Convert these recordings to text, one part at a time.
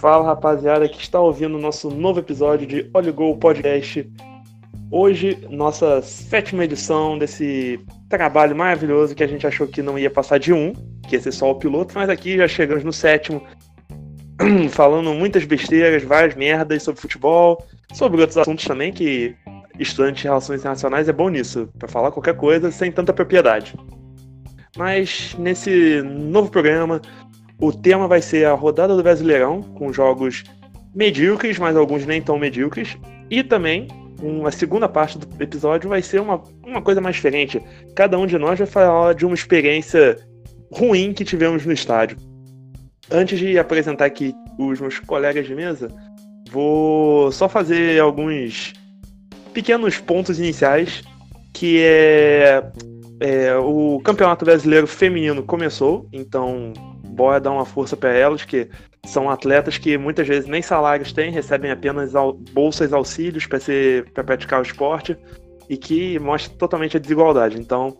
Fala rapaziada que está ouvindo o nosso novo episódio de Olho Gol Podcast. Hoje, nossa sétima edição desse trabalho maravilhoso que a gente achou que não ia passar de um, que ia ser só o piloto, mas aqui já chegamos no sétimo, falando muitas besteiras, várias merdas sobre futebol, sobre outros assuntos também, que estudante de relações internacionais é bom nisso, para falar qualquer coisa sem tanta propriedade. Mas nesse novo programa, o tema vai ser a rodada do Brasileirão, com jogos medíocres, mas alguns nem tão medíocres. E também, uma segunda parte do episódio vai ser uma, uma coisa mais diferente. Cada um de nós vai falar de uma experiência ruim que tivemos no estádio. Antes de apresentar aqui os meus colegas de mesa, vou só fazer alguns pequenos pontos iniciais, que é, é o Campeonato Brasileiro Feminino começou, então bora dar uma força para elas, que são atletas que muitas vezes nem salários têm, recebem apenas bolsas auxílios para praticar o esporte e que mostra totalmente a desigualdade. Então,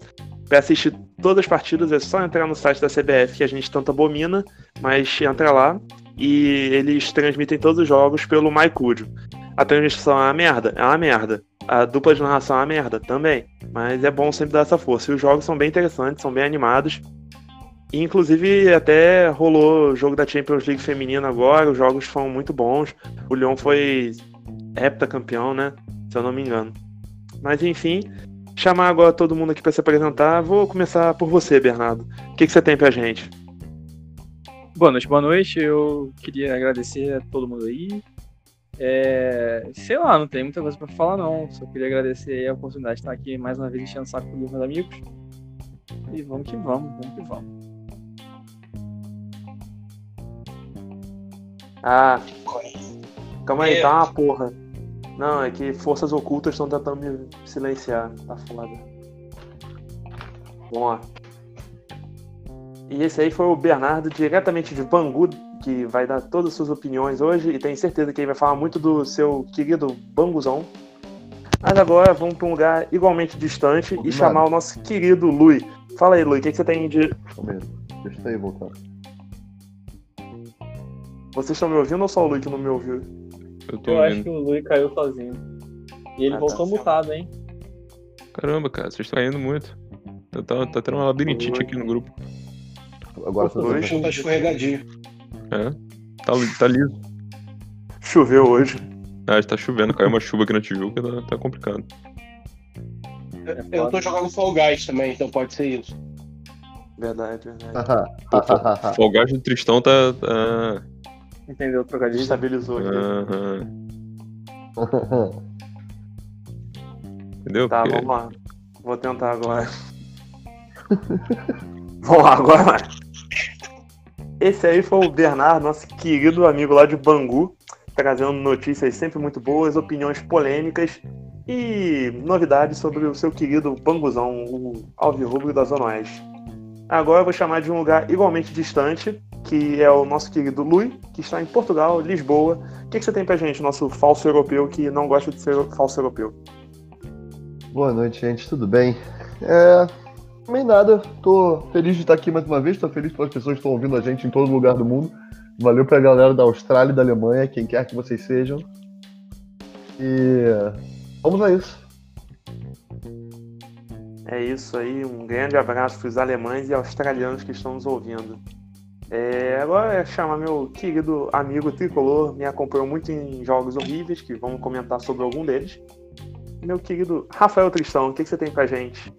para assistir todas as partidas é só entrar no site da CBF que a gente tanto abomina, mas entra lá e eles transmitem todos os jogos pelo MyCudio. A transmissão é uma merda? É uma merda. A dupla de narração é uma merda? Também. Mas é bom sempre dar essa força. E os jogos são bem interessantes, são bem animados. E, inclusive, até rolou o jogo da Champions League feminina agora, os jogos foram muito bons. O Lyon foi heptacampeão, né? Se eu não me engano. Mas, enfim, chamar agora todo mundo aqui para se apresentar. Vou começar por você, Bernardo. O que, que você tem pra gente? Boa noite, boa noite. Eu queria agradecer a todo mundo aí. É, sei lá, não tem muita coisa para falar não. Só queria agradecer a oportunidade de estar aqui mais uma vez enchendo o saco dos meus amigos. E vamos que vamos, vamos que vamos. Ah, calma aí, tá uma porra. Não, é que forças ocultas estão tentando me silenciar. Tá foda. Vamos lá. E esse aí foi o Bernardo, diretamente de Bangu, que vai dar todas as suas opiniões hoje. E tenho certeza que ele vai falar muito do seu querido Banguzão. Mas agora vamos para um lugar igualmente distante e chamar o nosso querido Lui. Fala aí, Lui, o que, que você tem de. Deixa eu aí voltar. Vocês estão me ouvindo ou só o Lui que não me ouviu? Eu, tô eu acho que o Lui caiu sozinho. E ele ah, voltou tá. mutado, hein? Caramba, cara, vocês estão indo muito. Tá, tá tendo uma labirintite aqui no grupo. Agora o Lui tá escorregadinho. É, tá, tá liso. Choveu hoje. Ah, tá chovendo, caiu uma chuva aqui na Tijuca, tá, tá complicado. Eu tô jogando Fall Guys também, então pode ser isso. Verdade, verdade. o Fall Guys do Tristão tá, tá Entendeu o trocadilho? Estabilizou aqui. Uhum. Entendeu? Tá, Porque... vamos lá. Vou tentar agora. vamos lá, agora. Esse aí foi o Bernardo, nosso querido amigo lá de Bangu, trazendo notícias sempre muito boas, opiniões polêmicas e novidades sobre o seu querido Banguzão, o Alvirrubro da Zona Oeste. Agora eu vou chamar de um lugar igualmente distante, que é o nosso querido Lui, que está em Portugal, Lisboa. O que, que você tem pra gente, nosso falso europeu que não gosta de ser falso europeu? Boa noite, gente, tudo bem? É. Também nada, tô feliz de estar aqui mais uma vez, tô feliz pelas pessoas que estão ouvindo a gente em todo lugar do mundo. Valeu pra galera da Austrália e da Alemanha, quem quer que vocês sejam. E vamos a isso. É isso aí, um grande abraço para os alemães e australianos que estão nos ouvindo. É, agora é chamar meu querido amigo tricolor, me acompanhou muito em jogos horríveis, que vamos comentar sobre algum deles. Meu querido Rafael Tristão, o que, que você tem pra gente?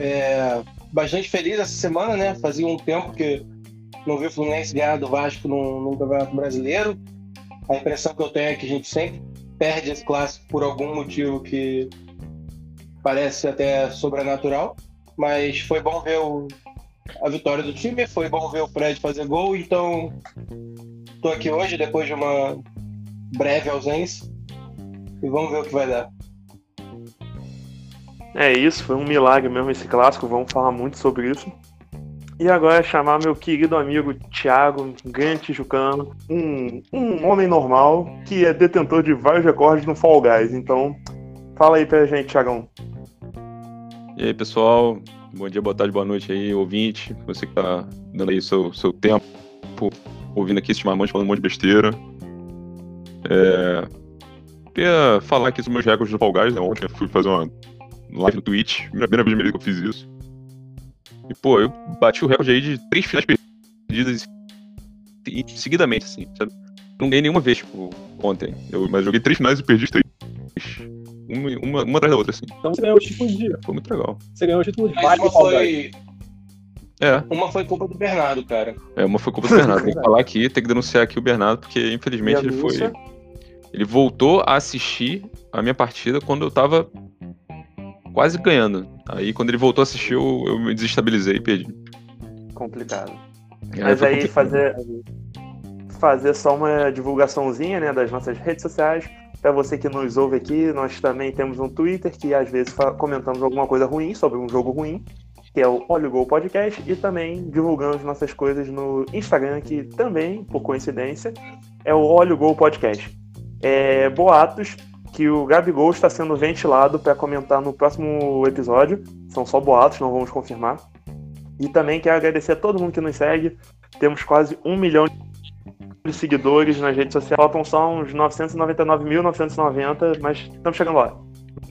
É, bastante feliz essa semana, né? Fazia um tempo que não vi o Fluminense ganhar do Vasco no, Campeonato Brasileiro. A impressão que eu tenho é que a gente sempre perde esse clássico por algum motivo que parece até sobrenatural. Mas foi bom ver o, a vitória do time. Foi bom ver o Fred fazer gol, então estou aqui hoje depois de uma breve ausência e vamos ver o que vai dar. É isso, foi um milagre mesmo esse clássico, vamos falar muito sobre isso. E agora é chamar meu querido amigo Thiago, um grande tijucano, um, um homem normal que é detentor de vários recordes no Fall Guys. Então, fala aí pra gente, Thiagão. E aí, pessoal, Bom dia, boa tarde, boa noite aí, ouvinte. Você que está dando aí seu, seu tempo ouvindo aqui esse Marmantes falando um monte de besteira. É... Queria falar aqui sobre meus recordes do Fall Guys, né? Ontem eu fui fazer uma live no Twitch, primeira vez que eu fiz isso. E, pô, eu bati o recorde aí de três finais perdidas seguidamente, assim, sabe? Não ganhei nenhuma vez, tipo, ontem. Eu, mas joguei três finais e perdi três. Uma, uma, uma atrás da outra, assim. Então você ganhou o título de. Foi muito legal. Você ganhou o título de Mas vários uma foi, É, uma foi culpa do Bernardo, cara. é, uma foi culpa do Bernardo. Tem que falar aqui, tem que denunciar aqui o Bernardo, porque infelizmente ele foi. Ele voltou a assistir a minha partida quando eu tava quase ganhando. Aí quando ele voltou a assistir, eu, eu me desestabilizei e perdi. Complicado. Aí Mas aí complicado. fazer, fazer só uma divulgaçãozinha né, das nossas redes sociais. Para você que nos ouve aqui, nós também temos um Twitter que às vezes comentamos alguma coisa ruim sobre um jogo ruim, que é o Olha o Gol Podcast, e também divulgamos nossas coisas no Instagram, que também, por coincidência, é o Olha o Gol Podcast. É, boatos que o Gabigol está sendo ventilado para comentar no próximo episódio. São só boatos, não vamos confirmar. E também quero agradecer a todo mundo que nos segue. Temos quase um milhão de seguidores nas redes sociais. Faltam só uns 999.990, mas estamos chegando lá.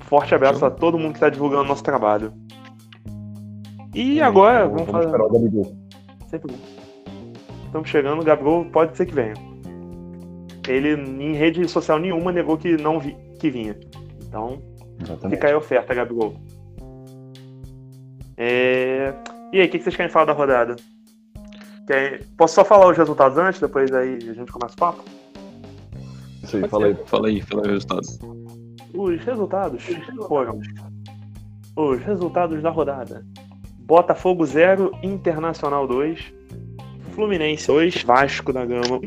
Forte abraço a todo mundo que está divulgando nosso trabalho. E agora, vamos Vamos fazer. esperar o Gabigol. Sempre. Estamos chegando, o Gabigol pode ser que venha. Ele, em rede social nenhuma, negou que não vi, que vinha. Então, Exatamente. fica aí a oferta, Gabigol. É... E aí, o que vocês querem falar da rodada? Quer- Posso só falar os resultados antes, depois aí a gente começa o papo? Isso aí, fala aí. Fala aí, fala aí o resultado. Os resultados foram os resultados da rodada. Botafogo 0, Internacional 2, Fluminense 2, Vasco da Gama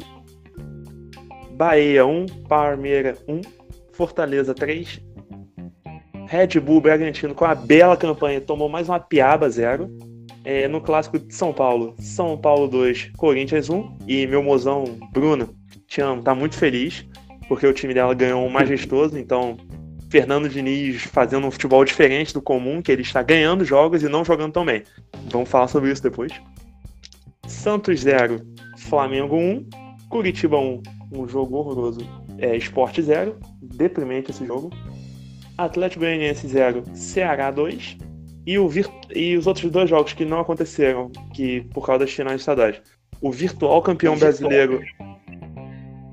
1, Bahia 1, Palmeiras 1, Fortaleza 3, Red Bull Bragantino com a bela campanha tomou mais uma piaba 0. É, no clássico de São Paulo, São Paulo 2, Corinthians 1 e meu mozão Bruno, te amo, tá muito feliz porque o time dela ganhou um majestoso, então Fernando Diniz fazendo um futebol diferente do comum, que ele está ganhando jogos e não jogando tão bem. Vamos falar sobre isso depois. Santos 0, Flamengo 1, Curitiba 1, um jogo horroroso. É, Sport 0, deprimente esse jogo. Atlético Goianiense 0, Ceará 2. E, o vir- e os outros dois jogos que não aconteceram, que por causa das finais estaduais. O virtual campeão brasileiro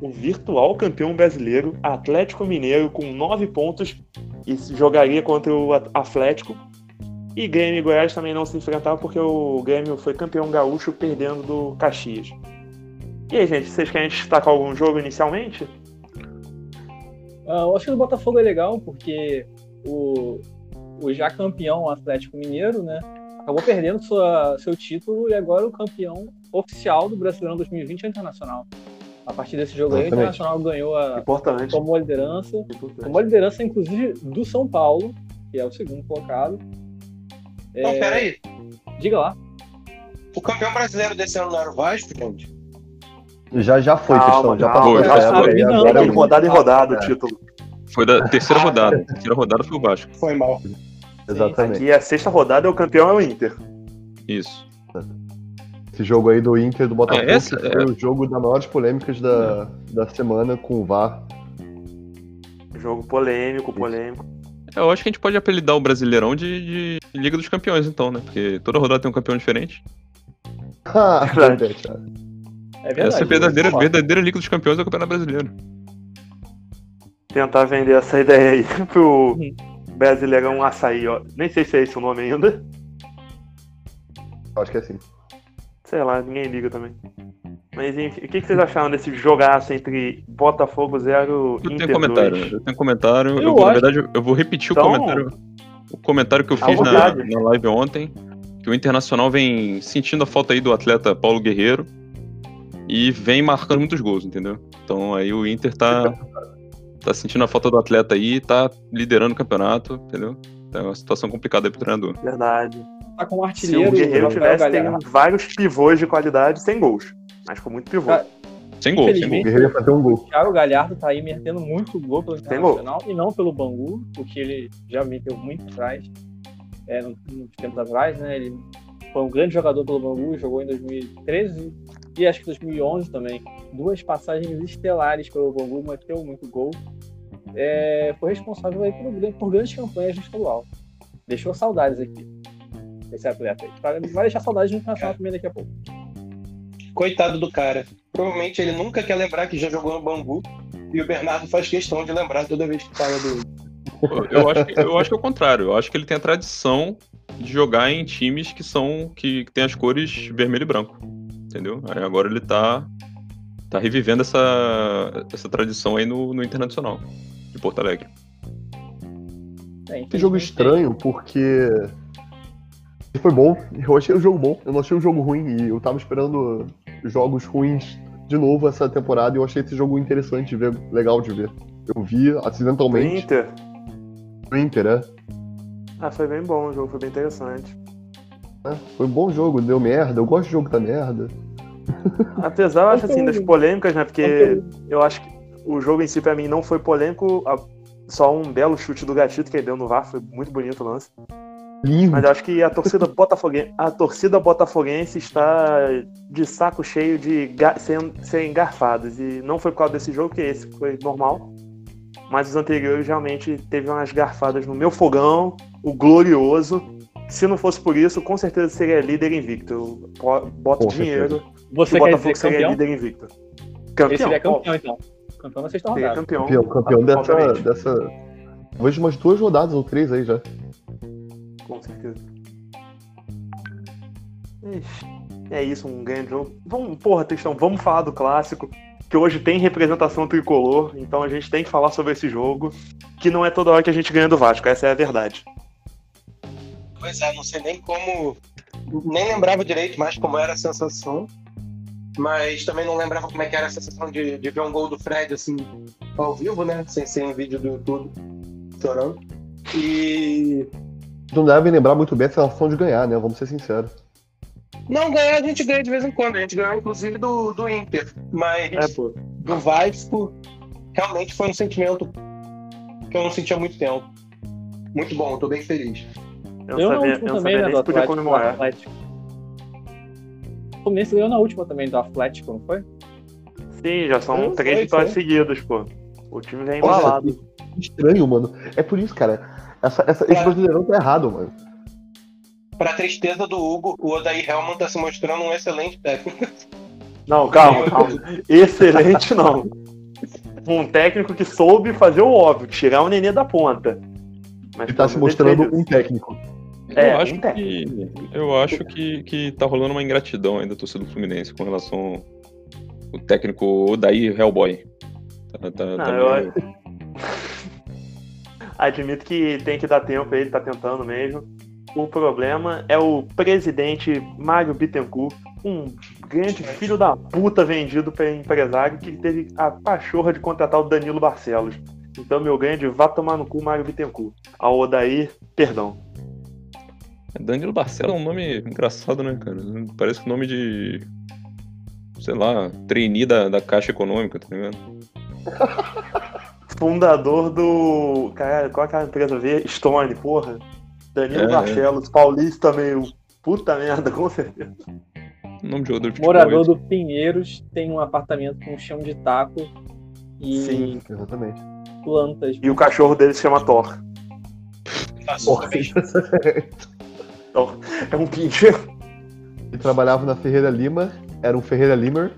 o virtual campeão brasileiro, Atlético Mineiro, com 9 pontos, e jogaria contra o At- Atlético. E Grêmio e Goiás também não se enfrentavam, porque o Grêmio foi campeão gaúcho perdendo do Caxias. E aí, gente, vocês querem destacar algum jogo inicialmente? Ah, eu acho que o Botafogo é legal porque o, o já campeão Atlético Mineiro, né? Acabou perdendo sua, seu título e agora o campeão oficial do Brasileirão 2020 é o Internacional. A partir desse jogo aí, o Exatamente. Internacional ganhou a. Importante. tomou a liderança. Importante. Tomou a liderança, inclusive, do São Paulo, que é o segundo colocado. Não, É, peraí. Diga lá. O campeão brasileiro desse ano não era o Vasco, gente? Já, já foi, Calma, questão. Já calma, passou já foi. Não, agora é rodada em rodada o É. título. Foi da terceira rodada. A terceira rodada foi o Vasco. Foi mal. Exatamente. E a sexta rodada, o campeão é o Inter. Isso. Esse jogo aí do Inter do Botafogo É, essa- foi o jogo das maiores polêmicas da, da semana com o VAR. Jogo polêmico, polêmico. Eu acho que a gente pode apelidar o Brasileirão de, de Liga dos Campeões, então, né? Porque toda rodada tem um campeão diferente. Ah, Verdade. verdade. É verdade. Essa é a verdadeira, verdadeira Liga dos Campeões do Campeonato Brasileiro. Tentar vender essa ideia aí pro Brasileirão Açaí, ó. Nem sei se é esse o nome ainda. Acho que é assim. Sei lá, ninguém liga também. Mas enfim, o que, que vocês acharam desse jogaço entre Botafogo 0 Eu Inter tenho comentário, 2? eu tenho comentário. Eu, Eu vou, na verdade, eu vou repetir Então, o comentário. O comentário que eu fiz na, na live ontem. Que o Internacional vem sentindo a falta aí do atleta Paulo Guerreiro. E vem marcando muitos gols, entendeu? Então aí o Inter tá, tá sentindo a falta do atleta aí, tá liderando o campeonato, entendeu? É uma situação complicada aí pro treinador. Verdade. Tá com o Se artilheiro. o Guerreiro tivesse, Galhardo. tem vários pivôs de qualidade sem gols. Mas com muito pivô. Cara, Sem gol, sem O gol. Infelizmente, Guerreiro ia fazer um gol. O Thiago Galhardo tá aí metendo muito gol pelo Tem gol. Internacional e não pelo Bangu, o que ele já meteu muito atrás, é, no- uns tempos atrás, né? Ele foi um grande jogador pelo Bangu, jogou em 2013 e acho que 2011 também. Duas passagens estelares pelo Bangu, meteu muito gol. É, foi responsável aí por, por, grandes campanhas no estadual. Deixou saudades aqui, esse atleta aí. Vai deixar saudades no Internacional também daqui a pouco. Coitado do cara. Provavelmente ele nunca quer lembrar que já jogou no Bangu e o Bernardo faz questão de lembrar toda vez que fala do. Eu acho, que, eu acho que é o contrário. Eu acho que ele tem a tradição de jogar em times que são que, que tem as cores vermelho e branco. Entendeu? Aí agora ele tá tá revivendo essa, essa tradição aí no, no Internacional de Porto Alegre. É, que jogo estranho, porque foi bom, eu achei o jogo bom, eu não achei o jogo ruim e eu tava esperando jogos ruins de novo essa temporada e eu achei esse jogo interessante de ver, legal de ver. Eu vi acidentalmente. O Inter? O Inter, é. Ah, foi bem bom o jogo, foi bem interessante. É, foi um bom jogo, deu merda, eu gosto de jogo da merda. Apesar, eu acho assim, das polêmicas, né? Porque eu acho que o jogo em si, pra mim, não foi polêmico. Só um belo chute do gatito que ele deu no VAR, foi muito bonito o lance. Lindo. Mas eu acho que a torcida botafoguense, a torcida botafoguense está de saco cheio de serem, serem engarfados. E não foi por causa desse jogo, que esse foi normal. Mas os anteriores realmente teve umas garfadas no meu fogão, o glorioso. Se não fosse por isso, com certeza seria líder invicto. Eu boto Com dinheiro. Você que o quer Botafogo dizer seria campeão? líder invicto. Ele Campeão, seria campeão, então. Campeão na sexta Seria rodada. campeão. Campeão, campeão dessa, dessa. Talvez umas duas rodadas ou três aí já. Com certeza. Ixi, É isso, um grande jogo. Vamos, porra, Tristão, vamos falar do clássico. Que hoje tem representação tricolor, então a gente tem que falar sobre esse jogo. Que não é toda hora que a gente ganha do Vasco, essa é a verdade. Pois é, não sei nem como. Nem lembrava direito mais como era a sensação. Mas também não lembrava como é que era a sensação de, de ver um gol do Fred assim, ao vivo, né? Sem ser em vídeo do YouTube, chorando. E. Não devem lembrar muito bem a sensação de ganhar, né? Vamos ser sinceros. Não, ganhar a gente ganha de vez em quando. A gente ganhou, inclusive, do, do Inter. Mas É, pô. do Vasco, realmente foi um sentimento que eu não sentia há muito tempo. Muito bom, tô bem feliz. Eu, Eu sabia, última eu não também, sabia né, nem do podia comemorar. Atlético. O Fluminense ganhou na última também do Atlético, não foi? Sim, já são três vitórias seguidas, pô. O time vem Nossa, embalado. Estranho, mano. É por isso, cara. Essa, essa, esse É. brasileirão tá errado, mano. Pra tristeza do Hugo, o Odair Helman tá se mostrando um excelente técnico. Não, calma, calma. Excelente não. Um técnico que soube fazer o óbvio, tirar o nenê da ponta. Mas, tá se mostrando um técnico. É, eu acho um técnico. que eu acho que, que tá rolando uma ingratidão ainda da torcida do Fluminense com relação ao técnico Odair Hellboy. Tá, tá, Não, tá eu meio- Admito que tem que dar tempo, ele tá tentando mesmo. O problema é o presidente Mário Bittencourt, um grande filho da puta vendido para empresário que teve a pachorra de contratar o Danilo Barcelos. Então, meu grande, vá tomar no cu Mário Bittencourt. Ao Odair, perdão. Danilo Barcelos é um nome engraçado, né, cara? Parece o nome de. Sei lá, trainee da, da Caixa Econômica, tá ligado? Fundador do. Cara, qual é aquela empresa V? Stone, porra. Danilo É, Barcelos, paulista meio. Puta merda, com certeza. Nome de futebol. Morador isso. do Pinheiros tem um apartamento com chão de taco e Sim. Exatamente. plantas. E o cachorro dele se chama Thor. Thor. É um pincheiro. Ele trabalhava na Ferreira Lima, era um Ferreira Limer.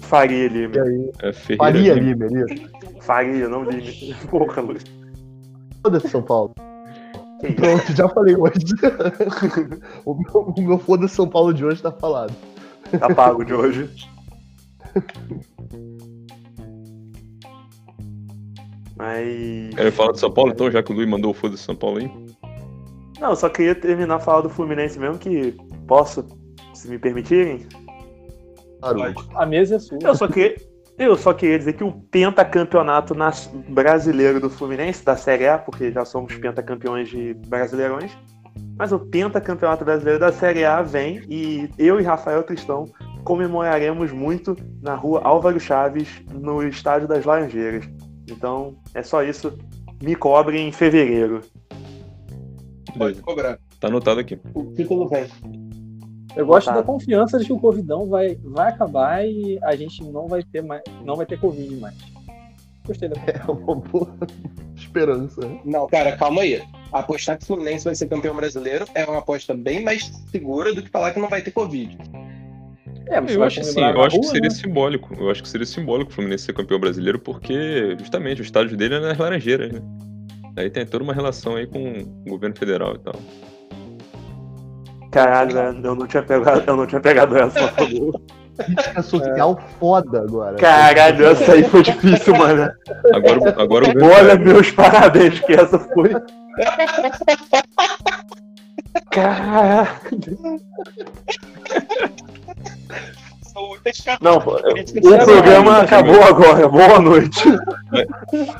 Faria Lima. aí, É Ferreira. Faria Lima. Isso. Faria, não Lima. Porra, Luiz. Foda-se, São Paulo. Que isso? Pronto, já falei hoje. o, meu, o meu foda-se São Paulo de hoje tá falado. Tá pago de hoje. Mas. Quer falar de São Paulo, então, já que o Luiz mandou o foda de São Paulo aí? Não, eu só queria terminar falando do Fluminense mesmo, que posso, se me permitirem. Claro. A mesa é sua. Eu só queria, eu só queria dizer que o pentacampeonato nas- brasileiro do Fluminense, da Série A, porque já somos pentacampeões de brasileirões, mas o pentacampeonato brasileiro da Série A vem e eu e Rafael Tristão comemoraremos muito na rua Álvaro Chaves, no Estádio das Laranjeiras. Então, é só isso. Me cobrem em fevereiro. Pode cobrar. Tá anotado aqui. O título vem. Eu gosto da confiança de que o Covidão vai, vai acabar e a gente não vai ter mais, não vai ter Covid mais. Gostei da É uma boa esperança. Não, cara, calma aí. Apostar que o Fluminense vai ser campeão brasileiro é uma aposta bem mais segura do que falar que não vai ter Covid. É, Eu acho assim, comemorar eu acho que seria né? simbólico. Eu acho que seria simbólico o Fluminense ser campeão brasileiro, porque justamente o estádio dele é nas Laranjeiras, né? Aí tem toda uma relação aí com o governo federal e tal. Caralho, velho, eu não tinha pegado, eu não tinha pegado essa. Crítica social foda agora. Caralho, essa aí foi difícil, mano. Agora, o- agora o Olha, meus parabéns, que essa foi. Caralho. Não, o programa acabou agora. Boa noite.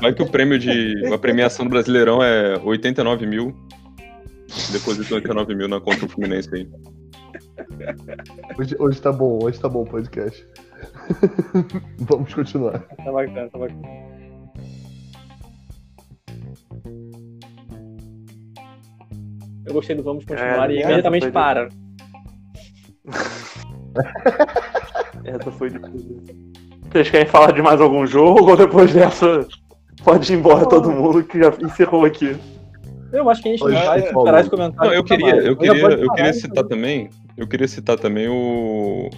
Vai que o prêmio de. A premiação do Brasileirão é 89 mil. Deposita 89 mil na conta do Fluminense aí. Hoje, hoje tá bom, hoje tá bom o podcast. Vamos continuar. Tá bacana, tá bacana. Eu gostei do Vamos Continuar É, e imediatamente foi- para. Essa foi difícil. Vocês querem falar de mais algum jogo ou depois dessa pode ir embora todo mundo que já encerrou aqui? Eu acho que a gente não Hoje vai é esperar esse comentário. Não, eu queria, eu Então queria, eu queria então. citar também. Eu queria citar também o.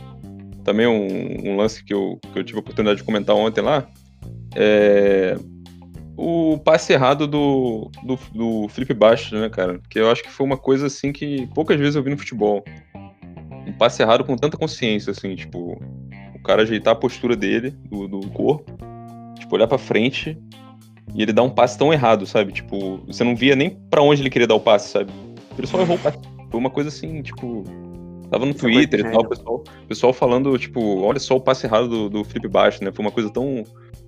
Também um, um lance que eu, que eu tive a oportunidade de comentar ontem lá. É. O passe errado do, do, do Felipe Bastos, né, cara? Que eu acho que foi uma coisa assim que poucas vezes eu vi no futebol. Um passe errado com tanta consciência, assim, tipo, o cara ajeitar a postura dele, do, do corpo, tipo, olhar pra frente e ele dá um passe tão errado, sabe? Tipo, você não via nem pra onde ele queria dar o passe, sabe? Ele só errou o passe. Foi uma coisa assim, tipo. Tava no Isso é Twitter e tal, o pessoal, pessoal falando, tipo, olha só o passe errado do, do Felipe Baixo, né? Foi uma coisa tão,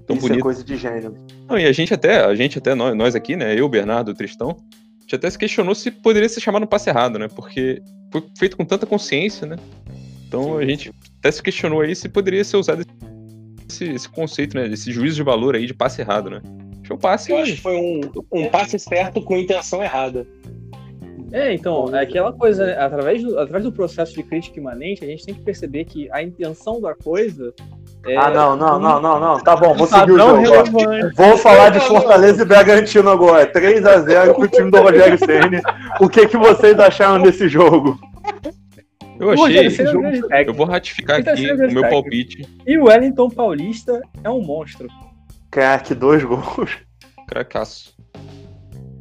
tão Isso é bonita. coisa de gênio. Não, e a gente até, a gente até, nós, nós aqui, né? Eu, Bernardo, o Tristão, a gente até se questionou se poderia ser chamado no passe errado, né? Porque foi feito com tanta consciência, né? Então a gente até se questionou aí se poderia ser usado esse, esse conceito, né? Esse juízo de valor aí de passe errado, né? Foi um passe. Eu acho que foi um, um passe certo com intenção errada. É, então, é aquela coisa, né? através, do, através do processo de crítica imanente, a gente tem que perceber que a intenção da coisa é. Ah, não, não, não, não, não. Tá bom, vou um seguir o padrão jogo. relevante. Vou falar de Fortaleza e Bragantino agora. 3x0 pro time do Rogério Ceni. O que, que vocês acharam desse jogo? Eu O achei. É grande técnico. Eu vou ratificar tá aqui o meu palpite. E o Wellington Paulista é um monstro. Craque, dois gols. Cracaço.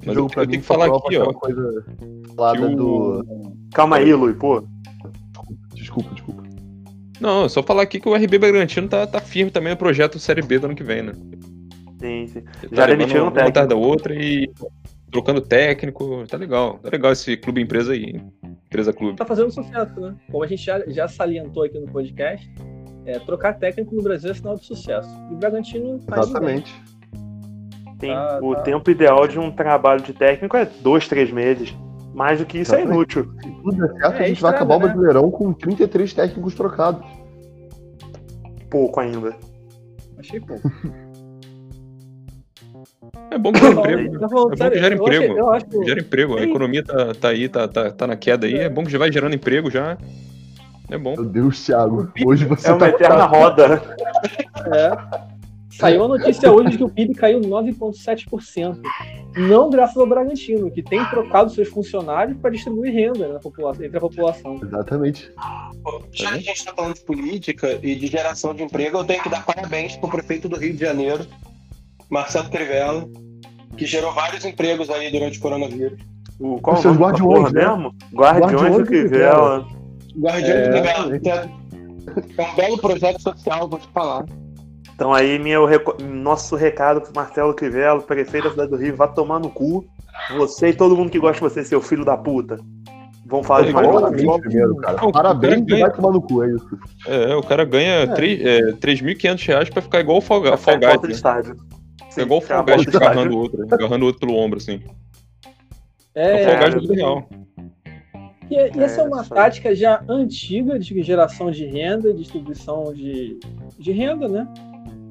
Mas jogo eu, pra eu mim tenho que falar aqui, ó. coisa falada o- do. Calma aí, Lui, pô. Desculpa, desculpa. Não, só falar aqui que o RB Bragantino tá, tá firme também no projeto Série B do ano que vem, né? Sim, sim. Ele Já tá demitiram uma técnico. da outra e trocando técnico. Tá legal. Tá legal esse clube empresa aí. Empresa clube. Tá fazendo sucesso, né? Como a gente já, já salientou aqui no podcast, é, trocar técnico no Brasil é sinal de sucesso. E o Bragantino tá. Exatamente. Sim, Tá, o tá. tempo ideal de um trabalho de técnico é dois, três meses. Mais do que isso é Exatamente. inútil. Se tudo der certo, É, a gente vai estraga, acabar o né? Brasileirão com 33 técnicos trocados. Pouco ainda. Achei pouco. É bom que gera emprego. falando- né? É bom que gera eu achei- emprego. Eu acho, Gera emprego. A economia tá, tá aí, tá, tá, tá na queda aí. É bom que já vai gerando emprego já. É bom. Meu Deus, Thiago. Hoje você É uma tá. eterna roda. É. Saiu a notícia hoje de que o PIB caiu 9,7%. Não graças ao Bragantino, que tem trocado seus funcionários para distribuir renda na população, entre a população. Exatamente. Já que a gente tá falando de política e de geração de emprego, eu tenho que dar parabéns pro prefeito do Rio de Janeiro, Marcelo Crivella, que gerou vários empregos aí durante o coronavírus. O, qual Os o seus guardiões, né? mesmo? Guardiões Guardiões do do Crivella. Guardião É, do Crivella. que É é um belo projeto social, vou te falar. Então aí meu nosso recado pro Marcelo Crivella, prefeito da cidade do Rio, vá tomar no cu. Você e todo mundo que gosta de você, seu filho da puta. Vamos falar de mais. Parabéns primeiro, cara. Não, o Parabéns cara e ganha- vai tomar no cu, é isso. É, o cara ganha É. três- é, 3.500 reais pra ficar igual o Fall, Fall Guys. né? estádio. É igual o Fall Guys agarrando o outro, agarrando o outro pelo ombro, assim. É, o É, Fall Guys cara. do mundo real. E, e essa é É, uma tática já antiga de geração de renda distribuição de, de renda, né?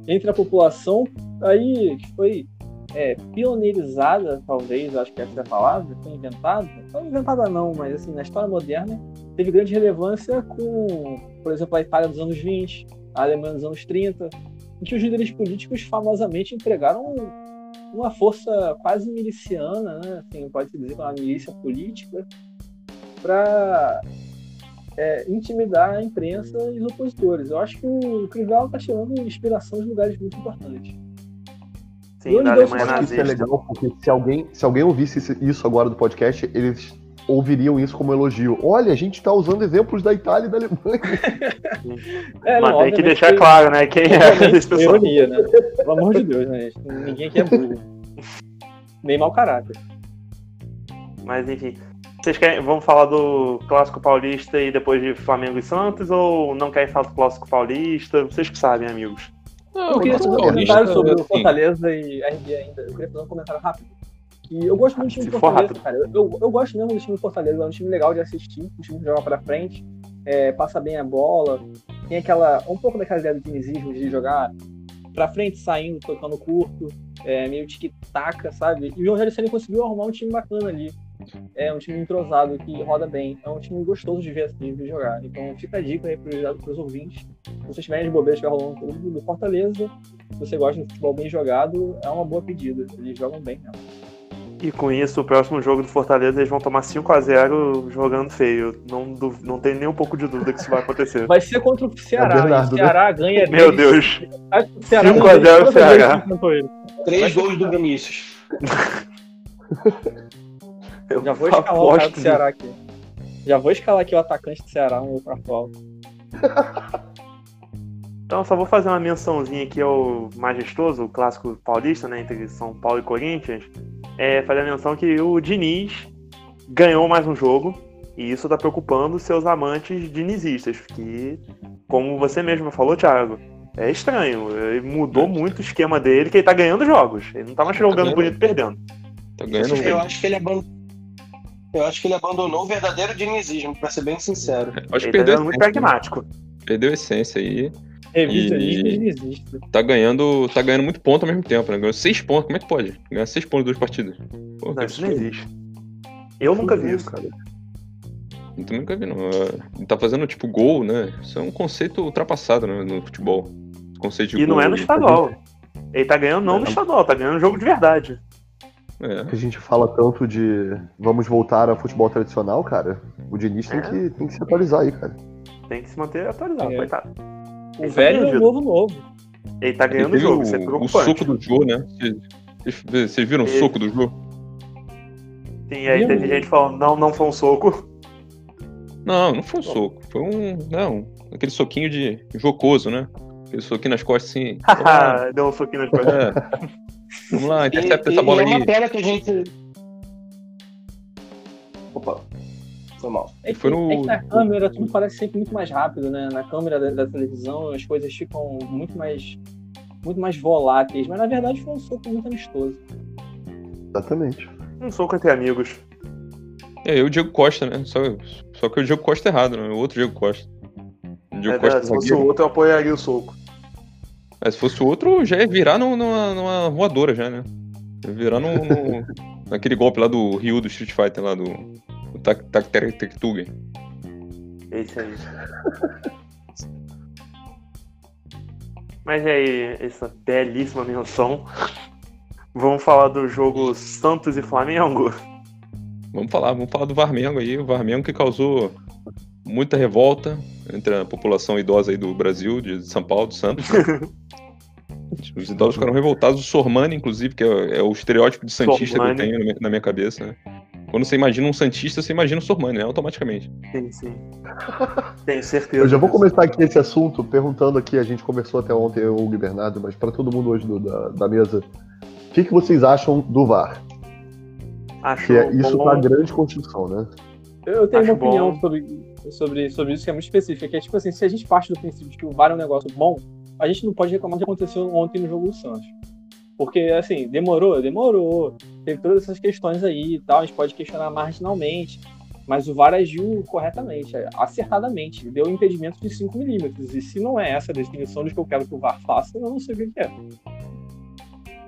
Entre a população, aí que foi é, pioneirizada, talvez, acho que essa é a palavra, foi inventada, não inventada não, mas assim, na história moderna, teve grande relevância com, por exemplo, a Itália dos anos 20, a Alemanha dos anos 30, em que os líderes políticos famosamente empregaram uma força quase miliciana, né? assim, pode-se dizer uma milícia política, para é, intimidar a imprensa e os opositores. Eu acho que o Crivella está tirando inspiração de lugares muito importantes. Sim, da Alemanha Acho que isso é legal, porque se alguém, se alguém ouvisse isso agora do podcast, eles ouviriam isso como elogio. Olha, a gente tá usando exemplos da Itália e da Alemanha. É, Mas não, tem que deixar claro, né? Quem é esse pessoal. ironia, né? Pelo amor de Deus, né? gente? Ninguém aqui é burro. Nem mau caráter. Mas enfim. Vocês querem, vamos falar do Clássico Paulista e depois de Flamengo e Santos? Ou não querem falar do Clássico Paulista? Vocês que sabem, amigos. Eu queria fazer um comentário sobre o Fortaleza e RB ainda. Eu queria fazer um comentário rápido. E eu gosto muito do time Se do for Fortaleza, cara. Eu, eu, eu gosto mesmo do time do Fortaleza. É um time legal de assistir, um time que joga pra frente, é, passa bem a bola. Tem aquela. um pouco daquela ideia do dinizismo de jogar pra frente, saindo, tocando curto, é, meio tic-tac, sabe? E o Rogério Ceni conseguiu arrumar um time bacana ali. É um time entrosado que roda bem. É um time gostoso de ver assim, de jogar. Então fica a dica aí pros, pros ouvintes. Se vocês tiverem de bobeira, estiver rolando tudo do Fortaleza, se você gosta de futebol bem jogado, é uma boa pedida. Eles jogam bem mesmo. E com isso, o próximo jogo do Fortaleza, eles vão tomar 5x0 jogando feio. Não, não tem nem um pouco de dúvida que isso vai acontecer. Vai ser contra o Ceará. É Bernardo, o Ceará ganha Meu deles. Deus. O Ceará 5 a ganha deles 0 toda vez Ceará. Três gols do Vinícius. Eu Já vou escalar o cara do Ceará aqui. Já vou escalar aqui o atacante do Ceará, um atual. Então, só vou fazer uma mençãozinha aqui ao majestoso, o clássico paulista, né, entre São Paulo e Corinthians. É fazer a menção que o Diniz ganhou mais um jogo, e isso tá preocupando seus amantes dinizistas, que, como você mesmo falou, Thiago, é estranho. Ele mudou muito o esquema dele, que ele tá ganhando jogos. Ele não tá mais jogando ganhando. bonito perdendo. Tá ganhando Eu acho que ele abandonou. Eu acho que ele abandonou o verdadeiro dinizismo, pra ser bem sincero. Acho que Ele tá perdeu, sendo muito essência, pragmático. perdeu a essência aí. Revisionismo E- dinizista. Tá ganhando, tá ganhando muito ponto ao mesmo tempo, né? Ganhou seis pontos. Como é que pode? Ganhar seis pontos em duas partidas. Pô, Não, que isso não existe. Eu nunca vi isso. cara. Eu também nunca vi, não. Ele tá fazendo, tipo, gol, né? Isso é um conceito ultrapassado, né, no futebol. Conceito de E não gol, é no estadual. Ele tá ganhando não no Não. estadual, tá ganhando jogo de verdade. É. Que a gente fala tanto de vamos voltar ao futebol tradicional, cara. O Diniz tem, É. que, tem que se atualizar aí, cara. Tem que se manter atualizado, É. coitado. O Ele tá velho é o perdido. novo novo. Ele tá Ele ganhando o teve jogo, isso é o, o soco do Jô, né? Vocês- Vocês viram o Ele- soco do Jô? Sim, aí teve gente falando, não, não foi um soco. Não, não foi um soco. Foi um. Não, aquele soquinho de jocoso, né? Aquele soquinho nas costas assim. Deu um soquinho nas costas. é. Vamos lá, intercepta e- essa bola e é uma aí. pena que a gente. Opa, foi mal. É que, Foi no- é que na câmera tudo parece sempre muito mais rápido, né? Na câmera da, da televisão as coisas ficam muito mais muito mais voláteis, mas na verdade foi um soco muito amistoso. Exatamente. Um soco entre amigos. É, eu o Diego Costa, né? Só, só que o Diego Costa é errado, né? O outro Diego Costa. O Diego É, Costa se fosse zagueiro. o outro, eu apoiaria o soco. É, se fosse o outro, já ia virar num- numa, numa voadora já, né? Ia virar no, no- naquele golpe lá do Ryu do Street Fighter lá do. do Tak Tak Tak Tak Tugen. Esse aí. Mas aí, essa belíssima menção. Vamos falar do jogo Santos e Flamengo? Vamos falar, vamos falar do Varmengo aí. O Varmengo que causou muita revolta entre a população idosa aí do Brasil, de São Paulo, de Santos. né? Os idosos ficaram revoltados. O Sormani, inclusive, que é, é o estereótipo de Santista Sormani. que eu tenho na minha, cabeça, né? Quando você imagina um Santista, você imagina o Sormani, né? Automaticamente. Sim, sim. Tenho certeza. Eu já vou começar aqui esse assunto perguntando aqui, a gente conversou até ontem, eu e o Hugo e Bernardo, mas para todo mundo hoje do- da, da mesa, o que, que vocês acham do VAR? Acho Que é isso bom. pra grande construção, né? Eu tenho Acho uma opinião bom. sobre, sobre, sobre isso que é muito específica, que é tipo assim, se a gente parte do princípio de que o VAR é um negócio bom, a gente não pode reclamar do que aconteceu ontem no jogo do Santos. Porque, assim, demorou? Demorou. Teve todas essas questões aí e tal, a gente pode questionar marginalmente, mas o VAR agiu corretamente, acertadamente, deu um impedimento de 5 milímetros, e se não é essa a definição de que eu quero que o VAR faça, eu não sei o que é.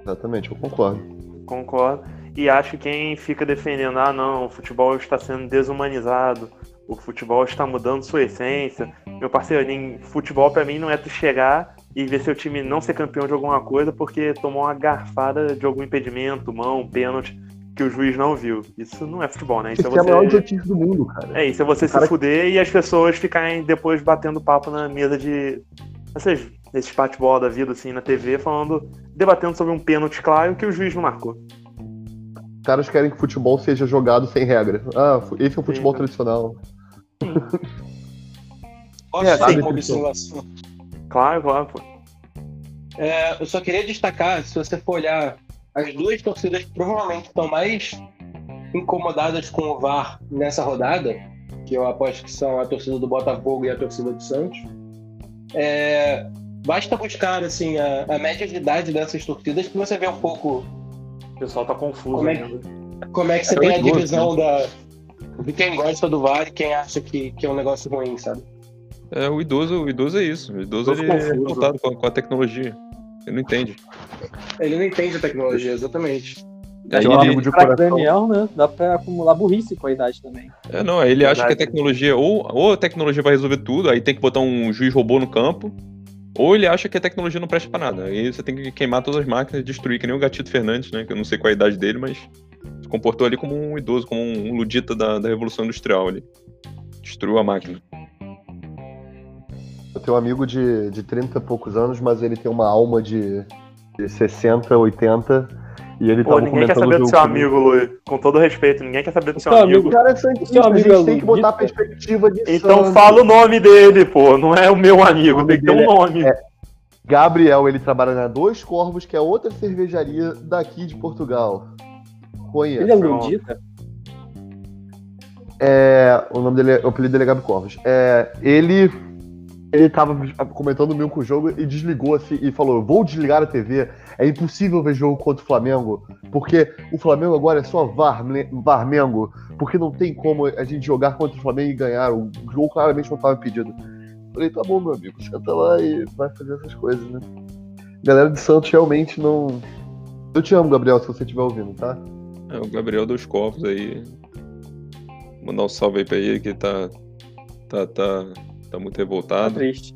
Exatamente, eu concordo. Concordo. E acho que quem fica defendendo, ah não, o futebol está sendo desumanizado, o futebol está mudando sua essência. Meu parceiro, futebol para mim não é tu chegar e ver seu time não ser campeão de alguma coisa porque tomou uma garfada de algum impedimento, mão, pênalti, que o juiz não viu. Isso não é futebol, né? Isso, Isso é é a maior você. idiotice do mundo, cara. É, isso é você O cara- se fuder e as pessoas ficarem depois batendo papo na mesa de. Ou seja, nesse bate-bola da vida, assim, na TV, falando. debatendo sobre um pênalti claro que o juiz não marcou. Os caras querem que o futebol seja jogado sem regra. Ah, esse é o futebol Sim. tradicional. Posso É, fazer sabe, observação? Claro, claro, pô. É, eu só queria destacar, se você for olhar, as duas torcidas que provavelmente estão mais incomodadas com o VAR nessa rodada, que eu aposto que são a torcida do Botafogo e a torcida do Santos, é, basta buscar assim, a, a média de idade dessas torcidas que você vê um pouco O pessoal tá confuso Como é que- ainda. como é que você É tem a muito gosto, divisão da, de quem gosta do VAR e quem acha que, que é um negócio ruim, sabe? É, o idoso, o idoso é isso. O idoso Idoso ele é confuso. revoltado com a, com a tecnologia. Ele não entende. Ele não entende a tecnologia, exatamente. Aí Tem um ele, de Pra. Daniel, né? Dá pra acumular burrice com a idade também. é, não, aí ele acha que a tecnologia, ou, ou a tecnologia vai resolver tudo, aí tem que botar um juiz robô no campo, ou ele acha que a tecnologia não presta pra nada. Aí você tem que queimar todas as máquinas e destruir, que nem o Gatito Fernandes, né? Que eu não sei qual a idade dele, mas se comportou ali como um idoso, como um ludita da, da Revolução Industrial ali. Destruiu a máquina. Eu tenho um amigo de, de 30 e poucos anos, mas ele tem uma alma de, de 60, 80. E ele Pô, tava ninguém quer saber o do seu amigo, Luiz. Com todo respeito, ninguém quer saber do seu amigo. O cara é seu a amigo gente é tem que botar a perspectiva de Então santo. fala o nome dele, pô. Não é o meu amigo, nome tem que ter um dele nome. é- Gabriel, ele trabalha na Dois Corvos, que é outra cervejaria daqui de Portugal. Conheço. Ele é ludita? É, o nome dele, é- o apelido dele é Gabi Corvos. É, ele ele tava comentando meio com o jogo e desligou assim e falou: "Vou desligar a TV. É impossível ver jogo contra o Flamengo, porque o Flamengo agora é só Varme- Varmengo, porque não tem como a gente jogar contra o Flamengo e ganhar. O jogo claramente não estava impedido." Falei: "Tá bom, meu amigo, senta lá e vai fazer essas coisas, né?" Galera de Santos realmente não Eu te amo, Gabriel, se você estiver ouvindo, tá? É, o Gabriel dos Corvos aí. Mandar um salve aí pra ele, que tá. Tá, tá, tá muito Tá revoltado. triste.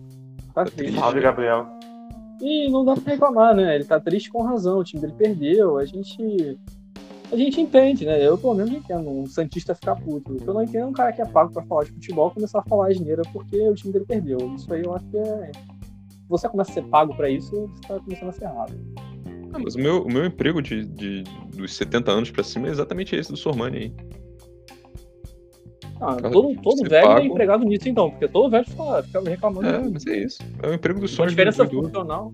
Tá Tá triste. Salve, Gabriel. E não dá pra reclamar, né? Ele tá triste com razão, o time dele perdeu. A gente. A gente entende, né? Eu pelo menos entendo. Um Santista ficar puto. O que eu não entendo é um cara que é pago pra falar de futebol começar a falar asneira porque o time dele perdeu. Isso aí eu acho que é. Se você começa a ser pago pra isso, você tá começando a ser errado. Ah, mas o meu, o meu emprego de, de- dos 70 anos pra cima é exatamente esse do Sormani aí. Ah, todo, todo velho é pago- empregado nisso então, porque todo velho fica, fica reclamando. É, mas é isso. É o emprego dos a sonhos do diferença do funcional.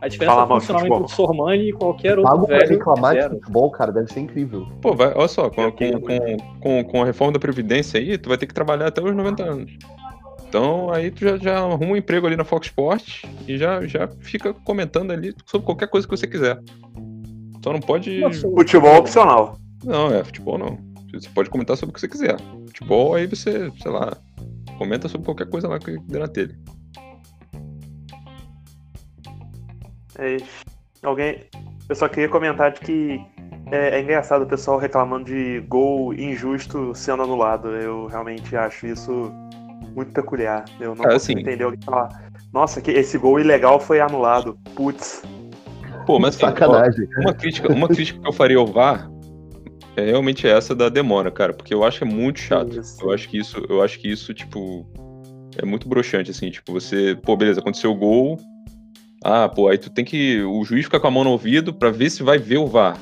A diferença Fala funcional futebol. entre o Sormani e qualquer outro Pago pra velho reclamar é de futebol, cara, deve ser incrível. Pô, vai, olha só, com, com, com, com, com a reforma da Previdência aí, tu vai ter que trabalhar até os 90 anos. Então aí tu já, já arruma um emprego ali na Fox Sports e já, já fica comentando ali sobre qualquer coisa que você quiser. Só não pode. Nossa, Futebol opcional. Não, é, futebol não. Você pode comentar sobre o que você quiser. Futebol, aí você, sei lá, comenta sobre qualquer coisa lá que der na telha. É, alguém. Eu só queria comentar de que é, é engraçado o pessoal reclamando de gol injusto sendo anulado. Eu realmente acho isso muito peculiar. Eu não Ah, consigo assim. entender alguém falar. Nossa, que esse gol ilegal foi anulado. Putz. Pô, mas ó, Sacanagem. uma crítica, uma crítica que eu faria ao VAR é realmente essa da demora, cara, porque eu acho que é muito chato. Isso. Eu acho que isso, eu acho que isso, tipo, é muito broxante, assim, tipo, você, pô, beleza, aconteceu o gol. Ah, pô, aí tu tem que. O juiz fica com a mão no ouvido pra ver se vai ver o VAR.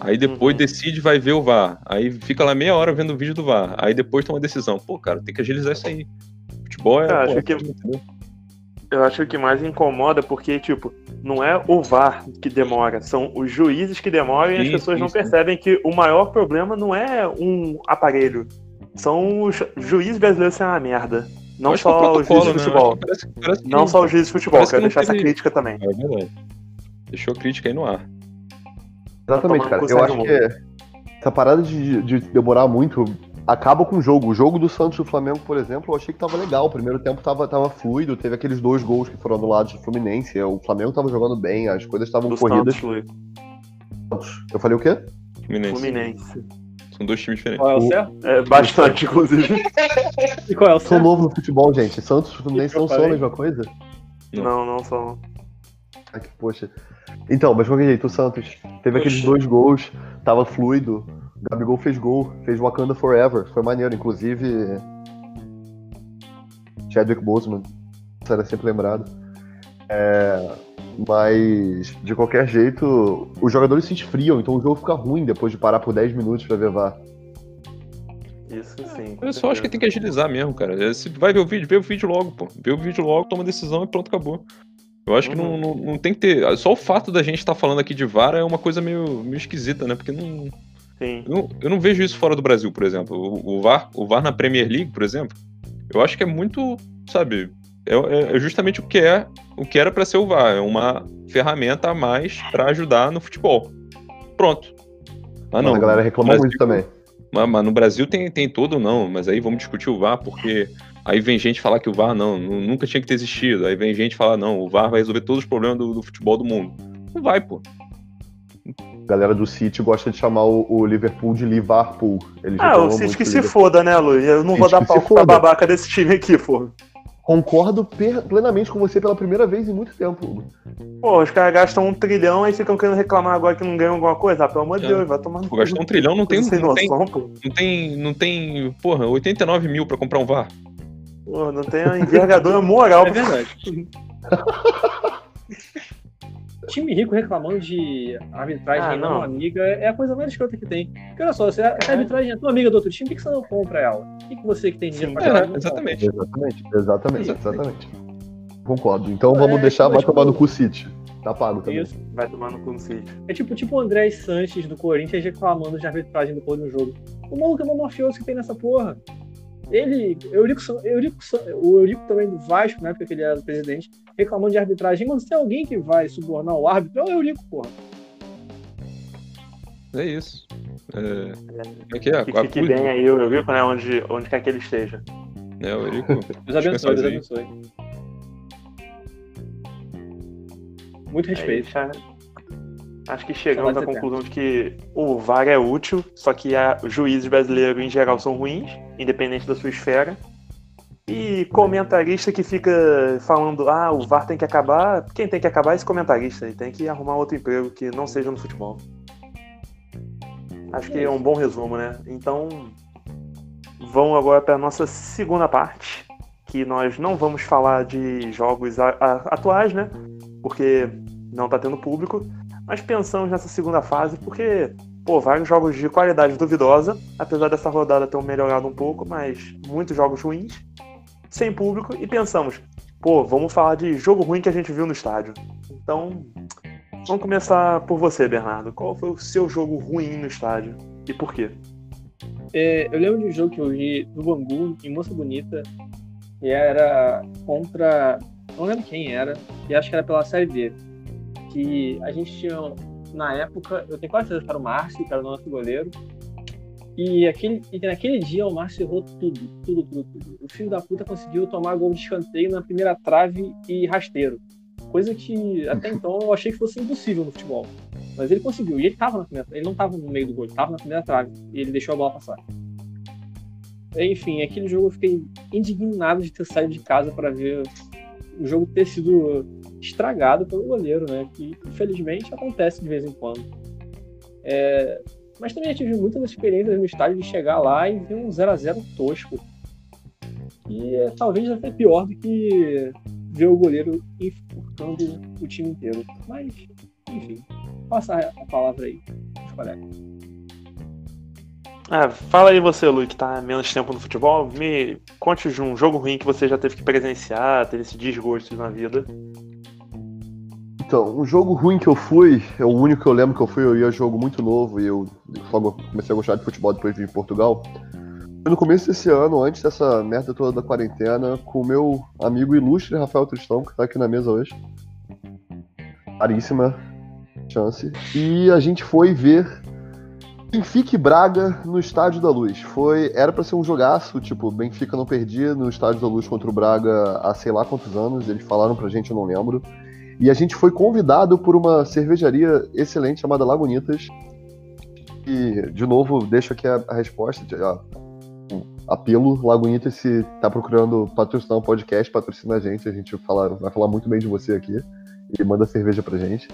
Aí depois Uhum. decide vai ver o VAR. Aí fica lá meia hora vendo o vídeo do VAR. Aí depois toma a decisão. Pô, cara, tem que agilizar isso aí. Futebol é. Cara, pô, acho que-? Eu acho que o que mais incomoda porque, tipo, não é o VAR que demora, são os juízes que demoram e as pessoas sim, não sim. percebem que o maior problema não é um aparelho. São os juízes brasileiros sendo uma merda. Não que só os juízes de né? futebol. Que Parece, parece que Não só os juízes de futebol, que quero não deixar essa teve- crítica também. É verdade. Deixou a crítica aí no ar. Exatamente, Tá cara. Eu acho que essa parada de, de demorar muito acaba com o jogo. O jogo do Santos e do Flamengo, por exemplo, eu achei que tava legal. O primeiro tempo tava, tava fluido, teve aqueles dois gols que foram anulados do Fluminense. O Flamengo tava jogando bem, as coisas estavam Do corridas. Santos. Eu falei o quê? Fluminense. Fluminense. São dois times diferentes. Qual é o certo? É, bastante, inclusive. E qual é o Sou certo? novo no futebol, gente. Santos e Fluminense não são a mesma coisa? Não, não são. Ah, que poxa. Então, mas de qualquer jeito, o Santos teve aqueles Poxa. dois gols, tava fluido. Gabigol fez gol, fez Wakanda Forever. Foi maneiro, inclusive. Chadwick Boseman, era sempre lembrado. É, mas, de qualquer jeito, os jogadores se esfriam, então o jogo fica ruim depois de parar por 10 minutos pra ver VAR. Isso sim. com Eu só acho que tem que agilizar mesmo, cara. É, Se vai ver o vídeo, vê o vídeo logo, pô. Vê o vídeo logo, toma decisão e pronto, acabou. Eu acho que não, Uhum. não, não tem que ter. Só o fato da gente estar falando aqui de VAR é uma coisa meio, meio esquisita, né? Porque não, Sim. eu, não- eu não vejo isso fora do Brasil, por exemplo. O, o VAR, o VAR na Premier League, por exemplo, eu acho que é muito, sabe, é, é- é justamente o que é, o que era pra ser o VAR, é uma ferramenta a mais pra ajudar no futebol. Pronto. Ah, Mas não. a galera Brasil- muito também. Mas, mas no Brasil tem, tem todo não, mas aí vamos discutir o VAR, porque aí vem gente falar que o VAR não, nu- nunca tinha que ter existido. Aí vem gente falar, não, o VAR vai resolver todos os problemas do, do futebol do mundo. Não vai, pô. A galera do City gosta de chamar o, o Liverpool de Liverpool. Eles Ah, o City que se foda, né, Lu? Eu não City vou dar palco pra babaca desse time aqui, pô. Concordo plenamente com você pela primeira vez em muito tempo. Hugo. Pô, os caras gastam um trilhão e ficam querendo reclamar agora que não ganham alguma coisa. Ah, pelo amor de É. Deus, vai tomar no Pô, gastou um trilhão, não tem, Sem não tem, noção, pô. não tem, não tem, porra, 89 mil pra comprar um VAR. Pô, Não tem a envergadura moral É verdade. Time rico reclamando de arbitragem Ah, não. não. amiga é a coisa mais escrota que tem. Porque olha só, se a, se a arbitragem é tua amiga do outro time, por que você não compra ela? Por que, você que tem dinheiro pra É, exatamente. Exatamente, exatamente, Exatamente. Concordo. Então É, vamos deixar, mas, vai tomar no tipo, cu City. Tá pago também. Isso. Vai tomar no cu no City. É tipo, tipo o André Sanches do Corinthians reclamando de arbitragem depois do jogo. O maluco é o mafioso que tem nessa porra. Ele, Eurico, Eurico, o Eurico também do Vasco, na época que ele era presidente, reclamando de arbitragem. Mano, se tem alguém que vai subornar o árbitro, é o Eurico, porra. É isso. É, é que é? Que A fique Cuide, bem aí, o Eurico, né? Onde, onde quer que ele esteja. né, o Eurico. Deus abençoe, Deus abençoe. Muito É respeito. isso, cara. Acho que chegamos Saudades à conclusão de que o VAR é útil, só que a- os juízes brasileiros em geral são ruins, independente da sua esfera. E comentarista que fica falando, ah, o VAR tem que acabar. Quem tem que acabar é esse comentarista. Ele tem que arrumar outro emprego que não seja no futebol. Acho que é um bom resumo, né? Então, vamos agora para a nossa segunda parte, que nós não vamos falar de jogos atuais, né? Porque não tá tendo público, mas pensamos nessa segunda fase porque, pô, vários jogos de qualidade duvidosa, apesar dessa rodada ter melhorado um pouco, mas muitos jogos ruins, sem público, e pensamos, pô, vamos falar de jogo ruim que a gente viu no estádio. Então, vamos começar por você, Bernardo. Qual foi o seu jogo ruim no estádio e por quê? É, eu lembro de um jogo que eu vi no Bangu, em Moça Bonita, e era contra. Não lembro quem era, e acho que era pela Série B. Que a gente tinha, na época, eu tenho quase certeza que era o Márcio, que era o nosso goleiro. E, aquele, e naquele dia o Márcio errou tudo, tudo, tudo, tudo. O filho da puta conseguiu tomar gol de escanteio na primeira trave e rasteiro. Coisa que até então eu achei que fosse impossível no futebol. Mas ele conseguiu. E ele tava na primeira Ele não tava no meio do gol, ele tava na primeira trave. E ele deixou a bola passar. Enfim, aquele jogo eu fiquei indignado de ter saído de casa para ver o jogo ter sido estragado pelo goleiro, né? Que infelizmente acontece de vez em quando. É, Mas também já tive muitas experiências no estádio de chegar lá e ver um 0x0 tosco. E é talvez até pior do que ver o goleiro enforcando o time inteiro. Mas, enfim, passar a palavra aí, colegas. Ah, fala aí você, Lu, que tá menos tempo no futebol. Me conte de um jogo ruim que você já teve que presenciar, teve esse desgosto na vida. Então, um jogo ruim que eu fui, é o único que eu lembro que eu fui, eu ia jogo muito novo e eu comecei a gostar de futebol depois de vir Portugal. No começo desse ano, antes dessa merda toda da quarentena, com o meu amigo ilustre Rafael Tristão, que tá aqui na mesa hoje. Caríssima chance. E a gente foi ver Benfica e Braga no Estádio da Luz. Foi, era para ser um jogaço, tipo, Benfica não perdia no Estádio da Luz contra o Braga há sei lá quantos anos, eles falaram pra gente, eu não lembro. E a gente foi convidado por uma cervejaria excelente chamada Lagunitas. E, de novo, deixo aqui a, a resposta. De, ó, um apelo, Lagunitas, se tá procurando patrocinar um podcast, patrocina a gente. A gente fala, vai falar muito bem de você aqui. E manda cerveja pra gente.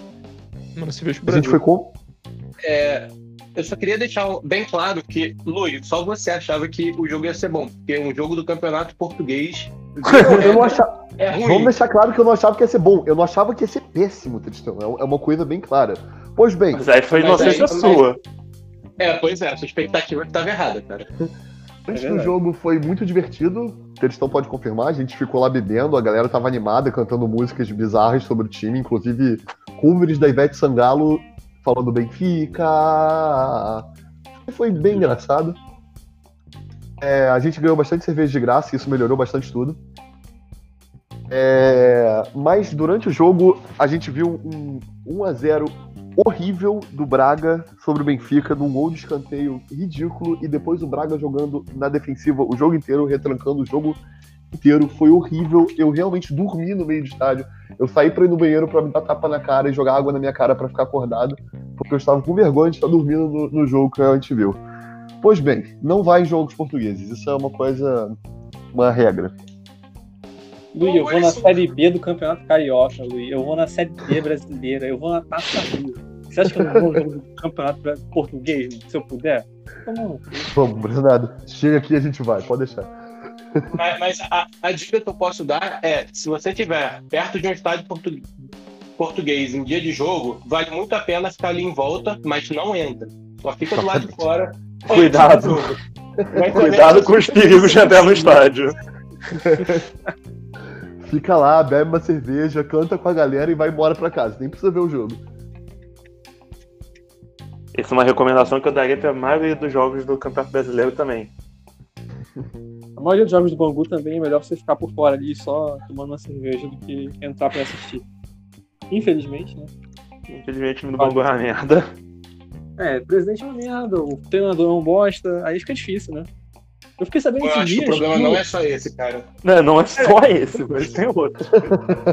Mano, cerveja A gente foi com. É, eu só queria deixar bem claro que, Luiz, só você achava que o jogo ia ser bom, porque um jogo do campeonato português Eu não achava. é ruim. Vamos deixar claro que eu não achava que ia ser bom. Eu não achava que ia ser péssimo, Tristão. É é uma coisa bem clara. Pois bem, Mas aí foi inocência aí- sua. É, pois é, a sua expectativa estava errada, cara. antes do verdade. jogo foi muito divertido. O Tristão pode confirmar. A gente ficou lá bebendo, a galera tava animada, cantando músicas bizarras sobre o time, inclusive covers da Ivete Sangalo falando Benfica. Foi bem engraçado. É, a gente ganhou bastante cerveja de graça isso melhorou bastante tudo. É, mas durante o jogo a gente viu um 1 a 0 horrível do Braga sobre o Benfica, num gol de escanteio ridículo, e depois o Braga jogando na defensiva o jogo inteiro, retrancando o jogo inteiro. Foi horrível. Eu realmente dormi no meio do estádio. Eu saí pra ir no banheiro pra me dar tapa na cara e jogar água na minha cara pra ficar acordado, porque eu estava com vergonha de estar dormindo no, no jogo que a gente viu. Pois bem, não vai em jogos portugueses. Isso é uma coisa, uma regra. Luiz, eu vou na isso? Série B do Campeonato Carioca, Luiz. Eu vou na Série D brasileira. Eu vou na Taça Rio. Você acha que eu não vou no jogo do Campeonato Português, se eu puder? Vamos, nada. Chega aqui e a gente vai, pode deixar. Mas, mas a, a dica que eu posso dar é: se você estiver perto de um estádio portu- português em dia de jogo, vale muito a pena ficar ali em volta, mas não entra. Só fica do lado de fora. Cuidado. ter Cuidado com os perigos de entrar no estádio. Fica lá, bebe uma cerveja, canta com a galera e vai embora pra casa. Nem precisa ver o jogo. Essa é uma recomendação que eu daria pra maioria dos jogos do Campeonato Brasileiro também. A maioria dos jogos do Bangu também é melhor você ficar por fora ali só tomando uma cerveja do que entrar pra assistir. Infelizmente, né? Infelizmente o time do Bangu é uma merda. É, o presidente é uma merda, o treinador é um bosta, aí fica difícil, né? Eu fiquei sabendo Eu esses acho que o dias. problema que- não é só esse, cara. Não, não é só esse, mas tem outro.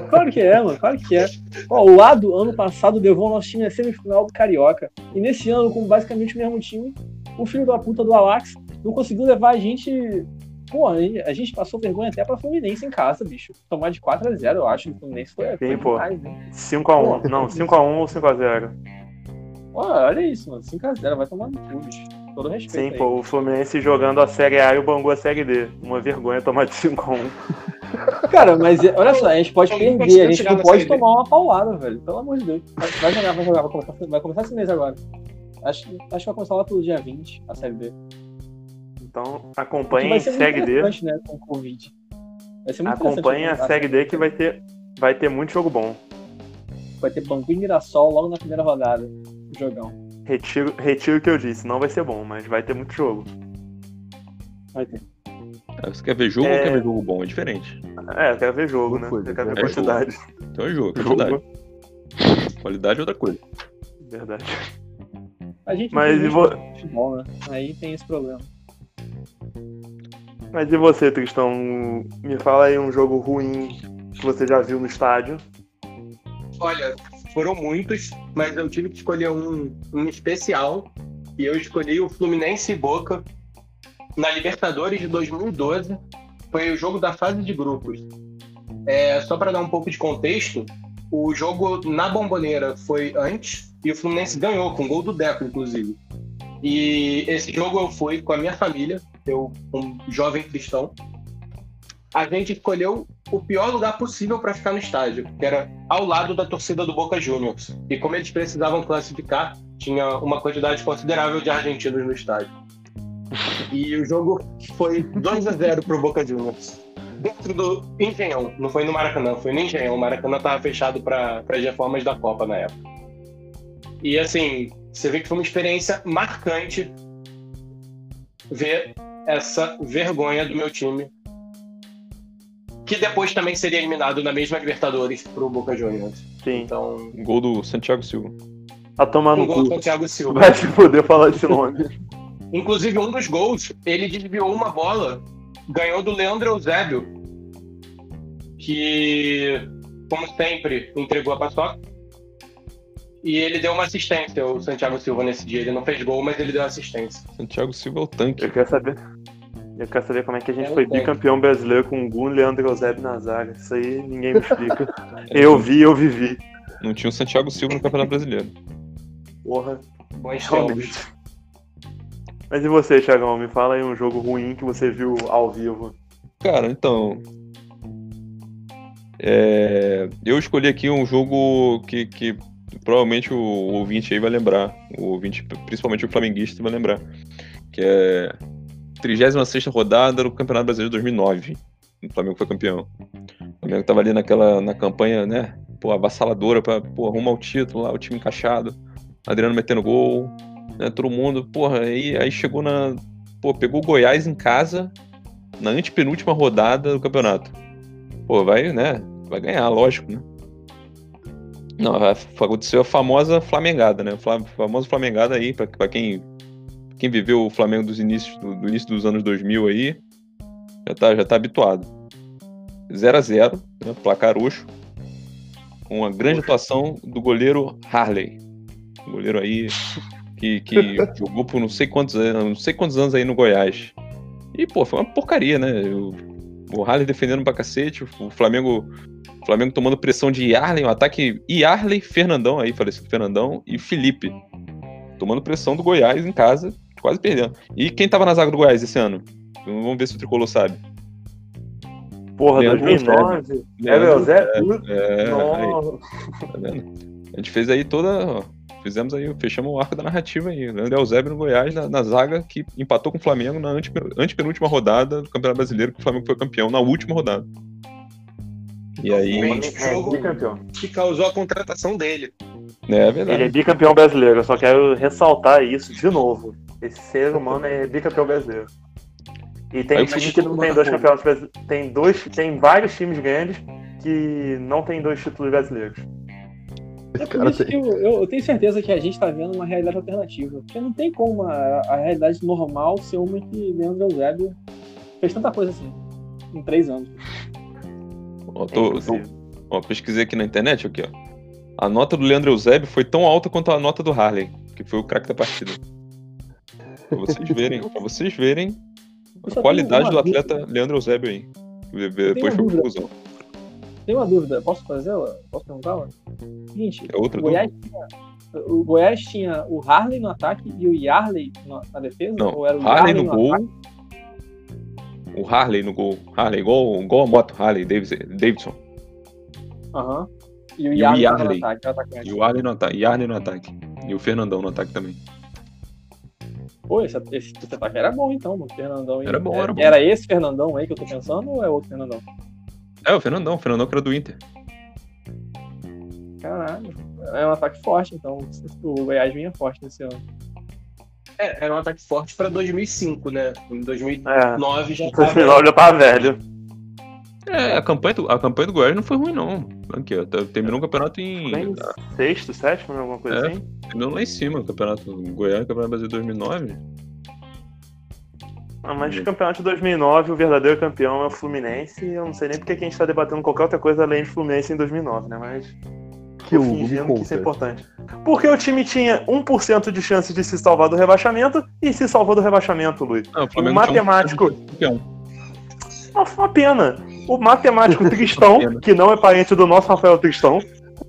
Claro que é, mano, claro que é. Ó, o lado, ano passado, levou o nosso time à semifinal do Carioca. E nesse ano, com basicamente o mesmo time, o filho da puta do Alax não conseguiu levar a gente. Pô, a gente passou vergonha até pra Fluminense em casa, bicho. Tomar de 4x0, eu acho. que O Fluminense foi, foi pô. demais, né? 5x1. Não, 5x1 ou 5x0. Pô, olha isso, mano. 5x0, vai tomar no cu, bicho. Todo respeito. Sim, aí. pô, o Fluminense jogando a Série A e o Bangu a Série D. Uma vergonha tomar de 5x1. Cara, mas é- olha só, a gente pode Eu perder, a gente não pode tomar uma paulada, velho. Pelo amor de Deus. Vai, vai jogar, vai jogar, vai começar, vai começar esse mês agora. Acho, acho que vai começar lá pelo dia 20, a Série B. Então Que acompanhe vai a ser muito Série D. né, com o Covid. Vai ser muito Acompanhe a interessante Série D que vai ter, vai ter muito jogo bom. Vai ter Bangu e Mirassol logo na primeira rodada. O jogão. Retiro, retiro o que eu disse, não vai ser bom, mas vai ter muito jogo. Vai ter. Ah, Você quer ver jogo É. ou quer ver jogo bom? É diferente. É, eu quero ver jogo, né? foi, Eu quero ver é quantidade. Então é jogo, é Jogo. Qualidade é outra coisa. Verdade. A gente Mas não e vo- tem futebol, né? Aí tem esse problema. Mas e você, Tristão? Me fala aí um jogo ruim que você já viu no estádio. Olha, foram muitos, mas eu tive que escolher um, um especial. E eu escolhi o Fluminense e Boca na Libertadores de 2012. Foi o jogo da fase de grupos. É, só para dar um pouco de contexto, o jogo na Bomboneira foi antes e o Fluminense ganhou, com gol do Deco, inclusive. E esse jogo eu fui com a minha família, eu, um jovem cristão. A gente escolheu o pior lugar possível para ficar no estádio, que era ao lado da torcida do Boca Juniors. E como eles precisavam classificar, tinha uma quantidade considerável de argentinos no estádio. E o jogo foi 2 a 0 pro Boca Juniors. Dentro do Engenhão, não foi no Maracanã, foi no Engenhão. O Maracanã estava fechado para as reformas da Copa na época. E assim, você vê que foi uma experiência marcante ver essa vergonha do meu time que depois também seria eliminado na mesma Libertadores pro Boca Juniors. Sim. Então, Gol do Santiago Silva. A tomar Um no gol do cu. Santiago Silva. Vai se poder falar esse nome. Inclusive, um dos gols, ele desviou uma bola, ganhou do Leandro Eusébio, que, como sempre, entregou a paçoca. E ele deu uma assistência, o Santiago Silva, nesse dia. Ele não fez gol, mas ele deu assistência. Santiago Silva é o tanque. Eu quero saber. Eu quero saber como é que a gente É foi tanque. bicampeão brasileiro com o Gun Leandro Eusébio na zaga. Isso aí ninguém me explica. eu vi, eu vivi. Não tinha o Santiago Silva no Campeonato Brasileiro. Porra, Bons realmente. Mas e você, Thiagão? Me fala aí um jogo ruim que você viu ao vivo. Cara, então. é, eu escolhi aqui um jogo que, que provavelmente o ouvinte aí vai lembrar. O ouvinte, principalmente o flamenguista, vai lembrar. Que é 36 rodada do Campeonato Brasileiro de 2009. O Flamengo foi campeão. O Flamengo tava ali naquela na campanha, né? Pô, avassaladora pra pô, arrumar o título lá, o time encaixado. Adriano metendo gol, né? Todo mundo, porra, aí, aí chegou na. Pô, pegou o Goiás em casa na antepenúltima rodada do campeonato. Pô, vai, né? Vai ganhar, lógico, né? Não, a- aconteceu a famosa Flamengada, né? Fla- famosa Flamengada aí, pra, pra quem, quem viveu o Flamengo dos inícios, do, do início dos anos 2000 aí, já tá, já tá habituado. 0 a 0 né? placar roxo, com uma grande atuação do goleiro Harley. Um goleiro aí que, que jogou por não sei quantos anos, não sei quantos anos aí no Goiás. E, pô, foi uma porcaria, né? O, o Harley defendendo pra cacete, o Flamengo, o Flamengo tomando pressão de Yarley, um ataque Yarley, Fernandão aí, falecido Fernandão, e Felipe. Tomando pressão do Goiás em casa, quase perdendo. E quem tava na zaga do Goiás esse ano? Vamos ver se o Tricolor sabe. Porra, Leandro 2009. Era o Eusébio? É, aí, Nossa. tá vendo? A gente fez aí toda. ó, fizemos aí, fechamos o arco da narrativa aí. Leandro Eusébio no Goiás, na, na zaga que empatou com o Flamengo na antepen- antepenúltima rodada do Campeonato Brasileiro, que o Flamengo foi campeão na última rodada. E aí. É, bicampeão. Que causou a contratação dele. É verdade. Ele é bicampeão brasileiro, eu só quero ressaltar isso de novo. Esse ser humano é bicampeão brasileiro. E tem Aí time que não tem dois campeonatos brasileiros. Tem dois, tem vários times grandes que não tem dois títulos brasileiros. É por isso que eu, eu- eu tenho certeza que a gente tá vendo uma realidade alternativa. Porque não tem como a, a realidade normal ser uma que Leandro Eusébio fez tanta coisa assim. Em três anos. Ó, É tô- impossível. Ó, pesquisei aqui na internet, aqui, ó. A nota do Leandro Eusébio foi tão alta quanto a nota do Harley, que foi o craque da partida. Pra vocês verem, pra vocês verem a qualidade do atleta Leandro Eusébio aí. Depois foi dúvida. confusão. Tem uma dúvida, posso fazê-la? Posso perguntá-la? Seguinte, É outra o Goiás, tinha, o Goiás tinha o Harley no ataque e o Yarley na, defesa? Não, Ou era o Harley Yarley no gol. ataque? O Harley no gol. Harley, igual, igual a moto, Harley Davis- Davidson. Aham. E o E o Yarley, Yarley. no ataque. E o no. Yarley no ataque. E o Fernandão no ataque também. Pô, esse, esse, esse ataque era bom então, mano. Fernandão. Era bom, era bom. Era esse Fernandão aí que eu tô pensando ou é outro Fernandão? É, o Fernandão. O Fernandão que era do Inter. Caralho. É um ataque forte, então o Goiás vinha forte nesse ano. É, era um ataque forte pra 2005, né? Em 2009 É. já No tava... final já tava velho. É, a campanha do, a campanha do Goiás não foi ruim, não. Aqui, ó, tá- terminou o campeonato em. Sexto, sétimo, alguma coisa É. assim. Terminou lá em cima o campeonato. O Goiás, o Campeonato Brasileiro 2009. Ah, mas de campeonato de 2009, o verdadeiro campeão é o Fluminense. Eu não sei nem porque que a gente tá debatendo qualquer outra coisa além de Fluminense em 2009, né? Mas Que o fingindo que isso é importante. Porque o time tinha 1% de chance de se salvar do rebaixamento e se salvou do rebaixamento, Luiz. Não, o O um matemático. campeão. Não, foi uma pena. O matemático Tristão, que não é parente do nosso Rafael Tristão,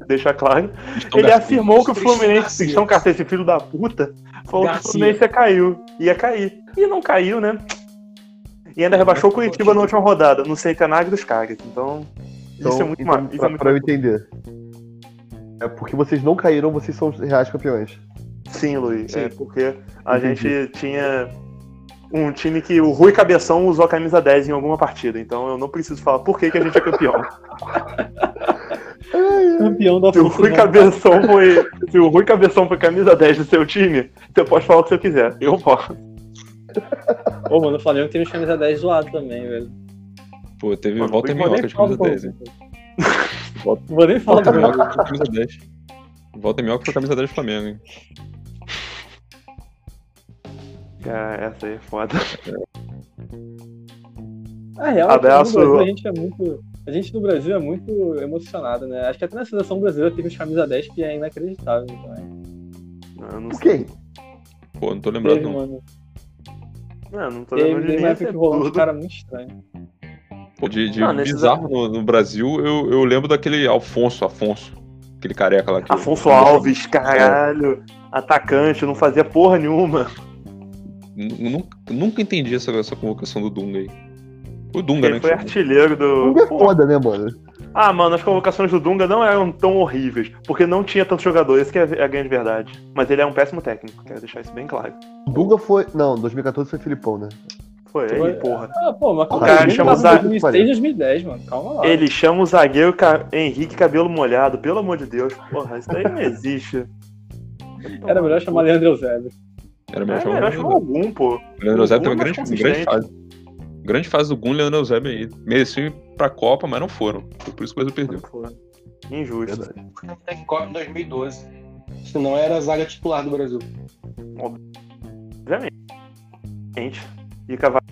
deixa claro, ele Garcia. afirmou que o Fluminense, Garcia. Tristão Garcia, esse filho da puta, falou que o Garcia. Fluminense ia caiu. Ia cair. E não caiu, né? E ainda rebaixou o Curitiba na última rodada, no centenário dos caras. Então, Então, isso é muito então, ma- isso pra, é pra eu entender. É porque vocês não caíram, vocês são os reais campeões. Sim, Luiz. Sim. É porque a Entendi. gente tinha um time que o Rui Cabeção usou a camisa 10 em alguma partida. Então eu não preciso falar por que, que a gente é campeão. Campeão da Se o Rui Cabeção foi. Se o Rui Cabeção foi camisa 10 do seu time, você pode falar o que você quiser. Eu posso. Ô, mano, o Flamengo tem os camisa 10 zoado também, velho. Pô, teve Mano, volta em minhoca de camisa do 10, hein? Não vou nem falar Volta em minhoca de camisa 10. Volta melhor que foi a camisa 10 do Flamengo, hein? Cara, essa aí é foda. A real Abraço. é que no Brasil a gente é muito. A gente no Brasil é muito emocionado, né? Acho que até na seleção brasileira teve os camisa 10 que é inacreditável também. Eu não Por sei. quê? Pô, não tô lembrado Teve, não. mano. Não, não tô lembrando Teve, de teve uma nem época que rolou um cara muito estranho. Pô, de de Não, bizarro no, no Brasil, eu, eu lembro daquele Alfonso, Afonso. Aquele careca lá. Que Afonso Alves, caralho. Atacante, não fazia porra nenhuma. Nu- Nunca, nunca entendi essa, essa convocação do Dunga aí. O Dunga, Ele né? foi artilheiro do. Dunga é foda, né, mano? Ah, mano, as convocações do Dunga não eram tão horríveis, porque não tinha tantos jogadores, que é a grande verdade. Mas ele é um péssimo técnico, quero deixar isso bem claro. Dunga foi. Não, 2014 foi Filipão, né? Foi Foi- aí, porra. Ah, pô, mas O o cara chama o Zague. em 2006, 2010, mano. Calma lá. Ele chama o zagueiro Ca- Henrique Cabelo Molhado, pelo amor de Deus. Porra, isso daí não existe. Era melhor chamar Leandro Eusébio. Era melhor É chamar melhor o chamar algum, pô. O Leandro Eusébio tem uma é grande, mais grande consistente. fase. Grande fase do Gun, Leandro Eusébio aí. Mereciam ir pra Copa, mas não foram. Foi por isso que o Brasil perdeu. Pô, Injusto. Verdade. Tem Copa 2012. Senão era a zaga titular do Brasil. Gente. E Cavaleiro.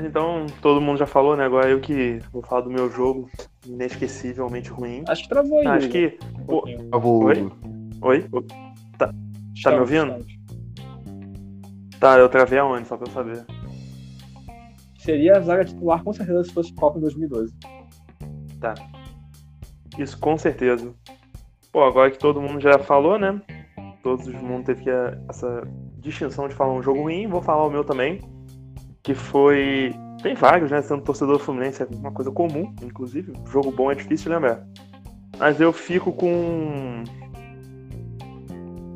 Então, todo mundo já falou, né? Agora eu que vou falar do meu jogo inesquecivelmente ruim. Acho que travou aí. Acho que. um. Eu vou. Oi? Oi? Tá, tá me Estamos, ouvindo? estamos. Tá, eu travei aonde, só pra eu saber. Seria a zaga titular com certeza se fosse Copa em 2012. Isso com certeza. Pô, agora que todo mundo já falou, né? Todo mundo teve que eh, essa distinção de falar um jogo ruim, vou falar o meu também. Que foi. Tem vários, né? Sendo torcedor do Fluminense é uma coisa comum, inclusive. Jogo bom é difícil lembrar. Mas eu fico com.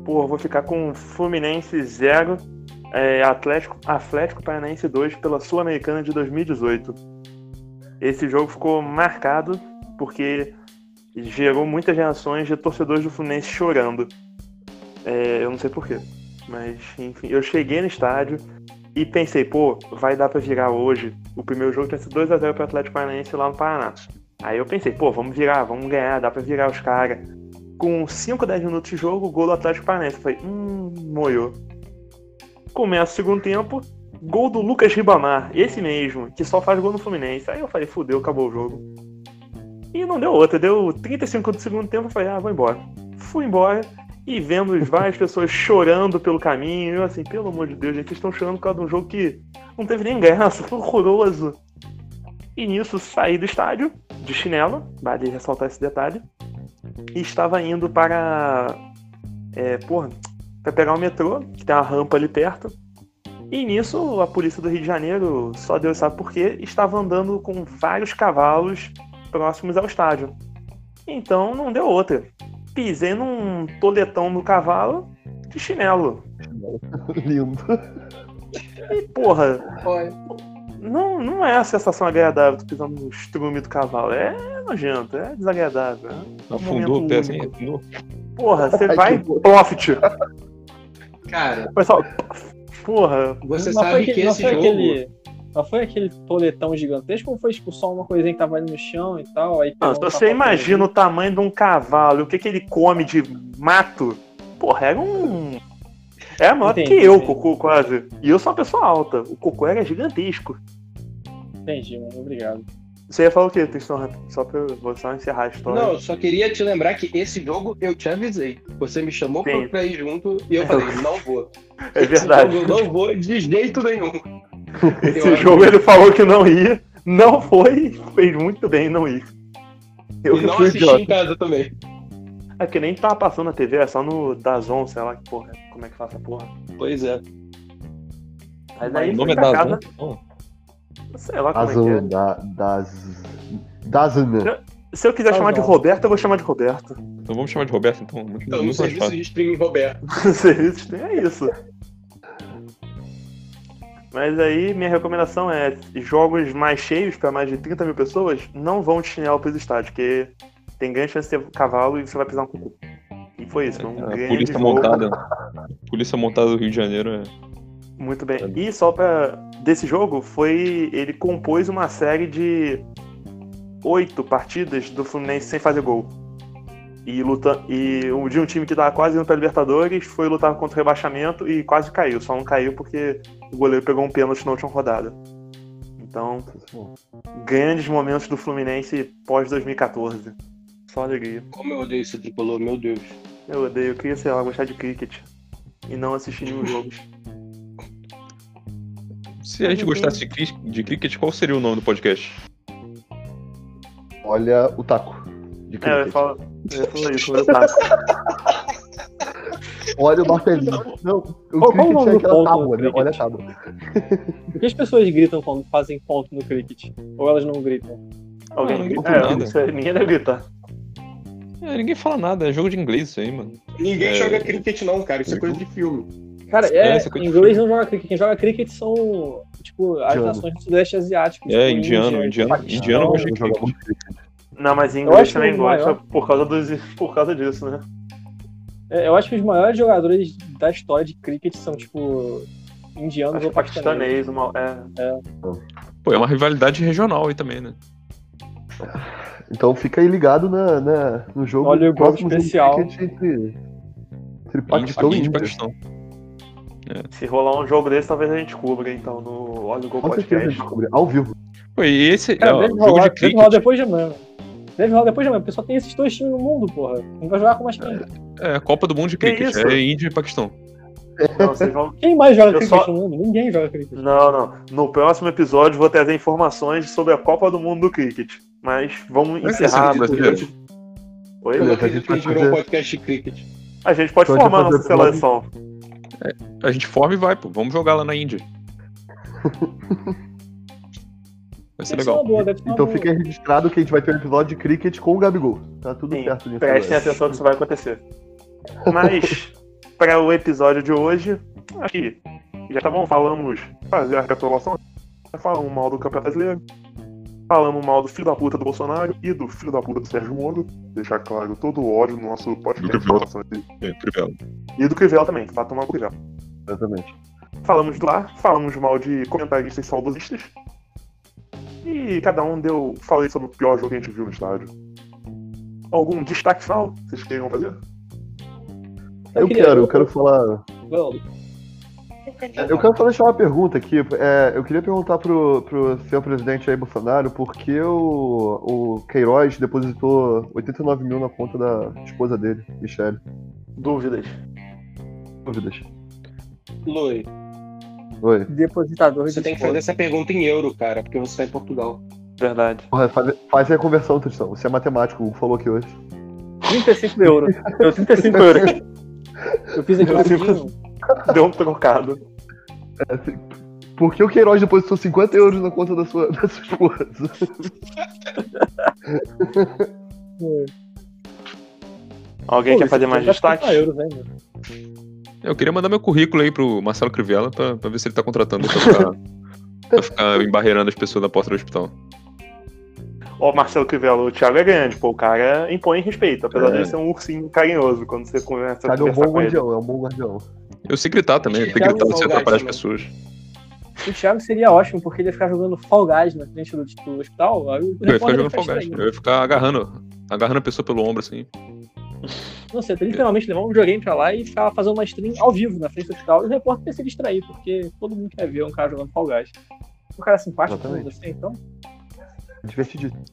Pô, vou ficar com Fluminense 0, é, Atlético, Atlético Paranaense 2 pela Sul-Americana de 2018. Esse jogo ficou marcado porque gerou muitas reações de torcedores do Fluminense chorando. É, eu não sei porquê. Mas, enfim, eu cheguei no estádio e pensei, pô, vai dar pra virar hoje. O primeiro jogo tinha sido 2x0 pro Atlético Paranaense lá no Paraná. Aí eu pensei, pô, vamos virar, vamos ganhar, dá pra virar os caras. Com 5, 10 minutos de jogo, gol do Atlético Paranaense. Falei, hum, moiou. Começa o segundo tempo, gol do Lucas Ribamar, esse mesmo, que só faz gol no Fluminense. Aí eu falei, fudeu, acabou o jogo. E não deu outra, deu 35 do segundo tempo, eu falei, ah, vou embora. Fui embora e vendo várias pessoas chorando pelo caminho, eu assim, pelo amor de Deus, gente, estão chorando por causa de um jogo que não teve nem graça, foi horroroso. E nisso saí do estádio, de chinelo, vale ressaltar esse detalhe, e estava indo para. É, porra, para pegar o metrô, que tem uma rampa ali perto. E nisso, a polícia do Rio de Janeiro, só Deus sabe por quê, estava andando com vários cavalos próximos ao estádio. Então não deu outra. Pisei num toletão no cavalo de chinelo. Lindo. E porra, não, não é a sensação agradável tu pisando no estrume do cavalo. É nojento, é desagradável. É um Afundou o pé assim. Porra, você Ai, vai que profit. cara, Pessoal, porra, você Não sabe foi que não esse foi jogo. aquele. Não foi aquele toletão gigantesco ou foi tipo, só uma coisinha que tava ali no chão e tal? Aí Não, um você imagina o tamanho de um cavalo e o que, que ele come de mato, porra, era um. Era maior Entendi, que eu, o entendi. cocô, quase. E eu sou uma pessoa alta. O cocô era gigantesco. Entendi, mano. Obrigado. Você ia falar o quê, Tristão? Só pra eu vou só encerrar a história. Não, eu só queria te lembrar que esse jogo eu te avisei. Você me chamou Sim. pra- ir junto e eu falei, não vou. é verdade. Esse jogo eu não vou de jeito nenhum. Esse Eu jogo ele falou que não ia, não foi, fez muito bem não ir. Eu e não fui assisti idiota. em casa também. É que nem tava passando na TV, é só no Dazon, sei lá que porra, como é que faz essa porra. Pois é. Mas aí O nome é pra Dazon? casa, sei lá como é que é. da, das. Dazan. Se eu quiser Dazon. chamar de Roberto, eu vou chamar de Roberto. Então vamos chamar de Roberto, então. Muito, Então, no serviço fácil. de streaming Roberto. Serviços tem é isso. Mas aí, minha recomendação é: jogos mais cheios, para mais de 30 mil pessoas, não vão de chinelo para os estádios, porque tem grande chance de ter cavalo e você vai pisar um cucu. E foi isso, um grande polícia jogo. montada. Polícia montada do Rio de Janeiro é. Muito bem. E só pra. Desse jogo, foi. Ele compôs uma série de oito partidas do Fluminense sem fazer gol. E, luta, e o de um time que tava quase indo pra Libertadores foi lutar contra o rebaixamento e quase caiu. Só não caiu porque o goleiro pegou um pênalti na última rodada. Então, grandes momentos do Fluminense pós 2014. Só alegria. Como eu odeio esse tricolor, meu Deus. Eu odeio, eu queria, sei lá, gostar de cricket e não assistir nenhum jogo. Se a gente gostasse de, cri- de cricket, qual seria o nome do podcast? Olha o taco. De É, eu cricket. ia falar, eu ia falar isso, mas tá. Olha o martelinho. Não, o Qual- o cricket é aquela ponto tábua, né? Olha a tábua. Por que as pessoas gritam quando fazem ponto no cricket? Ou elas não gritam? Alguém não grita? É, ninguém deve gritar. É, ninguém fala nada, é jogo de inglês isso aí, mano. Ninguém É. joga cricket, não, cara. Isso é coisa de filme. Cara, É, é, inglês não joga cricket. Quem joga cricket são, tipo, as Indiano. nações do Sudeste Asiático. É, tipo, indiano, Índia, indiano, Paquistão. indiano jogo cricket. Não, mas inglês também gosta por causa, dos, por causa disso, né? É, eu acho que os maiores jogadores da história de cricket são, tipo, indianos Acho ou que paquistaneses. paquistanês, uma, é, Pô, é uma rivalidade regional aí também, né? Então fica aí ligado na, na- no jogo. Olha o gol próximo jogo de especial. cricket Entre, entre Paquistão e. Paquistão. se rolar um jogo desse, talvez a gente cubra, então, no Olha o Gol Com certeza a Podcast. gente descobre. Ao vivo. Pô, e esse é, ó, deve, jogo rolar, de deve rolar depois de amanhã. Deve rolar depois de amanhã, porque só tem esses dois times no mundo, porra. Não vai jogar com mais quem? É, Copa do Mundo de cricket. É Índia e Paquistão. Não, vocês vão... Quem mais joga cricket só- no mundo? Ninguém joga cricket. não, não. No próximo episódio vou trazer informações sobre a Copa do Mundo do Cricket. Mas vamos encerrar. hoje. Oi? Eu a acredito gente que a vai gente virou um podcast de cricket. A gente pode Pode formar a nossa seleção. A gente forma e vai, pô. Vamos jogar lá na Índia. Vai ser Deve legal. boa, Então fica registrado que a gente vai ter um episódio de cricket com o Gabigol. Tá tudo Sim, certo nisso. Prestem atenção que isso vai acontecer. Mas, para o episódio de hoje, acho que já tá bom, falamos, fazer a recapitulação, falamos mal do Campeonato Brasileiro, falamos mal do filho da puta do Bolsonaro e do filho da puta do Sérgio Moro, deixar claro todo o ódio no nosso Do podcast. Isso. É, Crivella. E do Crivella também, que vai tomar o Crivella. Exatamente. Falamos do ar, falamos mal de comentaristas saudosistas. E cada um deu. Falei sobre o pior jogo que a gente viu no estádio. Algum destaque final vocês queriam fazer? Eu queria- quero, eu quero falar. Não, Eu quero só deixar uma pergunta aqui. É, eu queria perguntar pro, pro senhor presidente aí, Bolsonaro, por que o, o Queiroz depositou 89 mil na conta da esposa dele, Michelle? Dúvidas. Dúvidas. Lui, Oi. Depositador você de tem que fazer essa pergunta em euro, cara, porque você tá em Portugal. Verdade. Porra, faz, faz aí a conversão, Tristão. Você é matemático, o falou aqui hoje. 35 euros. Deu 35 euros. Eu fiz aqui rapidinho. Deu um trocado. Por que o Queiroz depositou 50 euros na conta da sua, da sua esposa? Alguém Pô, quer fazer aqui mais tá destaque? 50 euros ainda. Eu queria mandar meu currículo aí pro Marcelo Crivella pra, pra ver se ele tá contratando pra ficar, pra ficar embarreirando as pessoas na porta do hospital. Ó, Marcelo Crivella, o Thiago é grande, pô, o cara impõe respeito, apesar É. dele ser um ursinho carinhoso quando você conversa, é um bom guardião, é um bom guardião. Eu sei gritar também, tem que gritar você Salgado atrapalhar as pessoas. O Thiago seria ótimo, porque ele ia ficar jogando Fall Guys na frente do, do hospital. Aí o Eu ia ficar jogando Fall Guys. Eu ia ficar agarrando, agarrando a pessoa pelo ombro assim. Não, tem literalmente levar um videogame pra lá e ficar fazendo uma stream ao vivo na frente do hospital e o repórter ia se distrair, porque todo mundo quer ver um cara jogando Fall Guys. Um cara simpático como Exatamente. você, então. Divertidíssimo.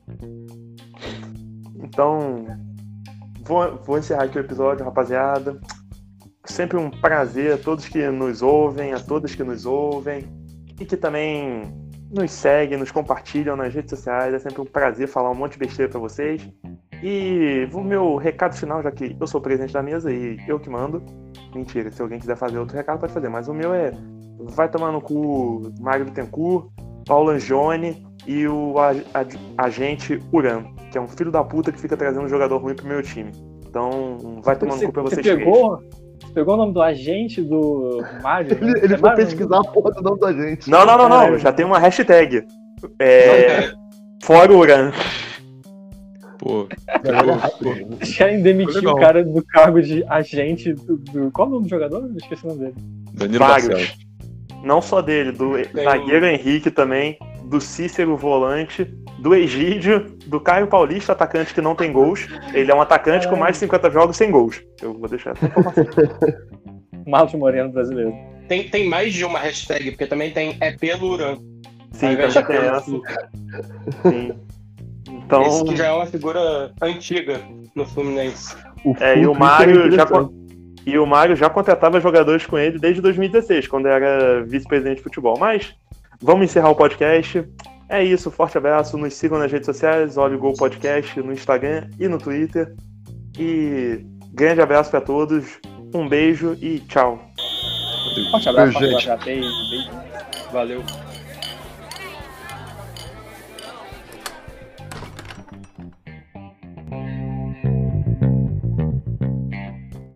Então, vou, vou encerrar aqui o episódio, rapaziada. Sempre um prazer a todos que nos ouvem, a todas que nos ouvem e que também nos seguem, nos compartilham nas redes sociais. É sempre um prazer falar um monte de besteira pra vocês. E o meu recado final, já que eu sou o presidente da mesa e eu que mando. Mentira, se alguém quiser fazer outro recado, pode fazer. Mas o meu é: vai tomar no cu Mário Bittencourt, Paulo Angione e o agente Uran, que é um filho da puta que fica trazendo um jogador ruim pro meu time. Então, vai tomar no Você, cu pra você vocês três. pegou, você pegou o nome do agente do Mario? Ele, ele É foi Mario, pesquisar a porra do nome da gente. Não, não, não, não. Caralho. Já tem uma hashtag. É. Fora Uran. Pô, querem demitir o cara do cargo de agente do, do- Qual é o nome do jogador? Eu esqueci o nome dele. Danilo. Não só dele, do zagueiro Henrique também, do Cícero volante, do Egídio, do Caio Paulista, atacante que não tem gols. Ele é um atacante com mais de 50 jogos sem gols. Eu vou deixar essa informação. Marcos Moreno brasileiro. Tem, tem mais de uma hashtag, porque também tem é pelo Uran. Sim, também tem essa. Sim. Então, Esse que já é uma figura antiga no Fluminense. O É, e o Mário é já. E o Mário já contratava jogadores com ele desde 2016, quando era vice-presidente de futebol. Mas vamos encerrar o podcast. É isso, forte abraço. Nos sigam nas redes sociais, Olha o Gol Podcast no Instagram e no Twitter. E grande abraço para todos. Um beijo e tchau. Forte abraço, Beijo, gente. Beijo. Valeu.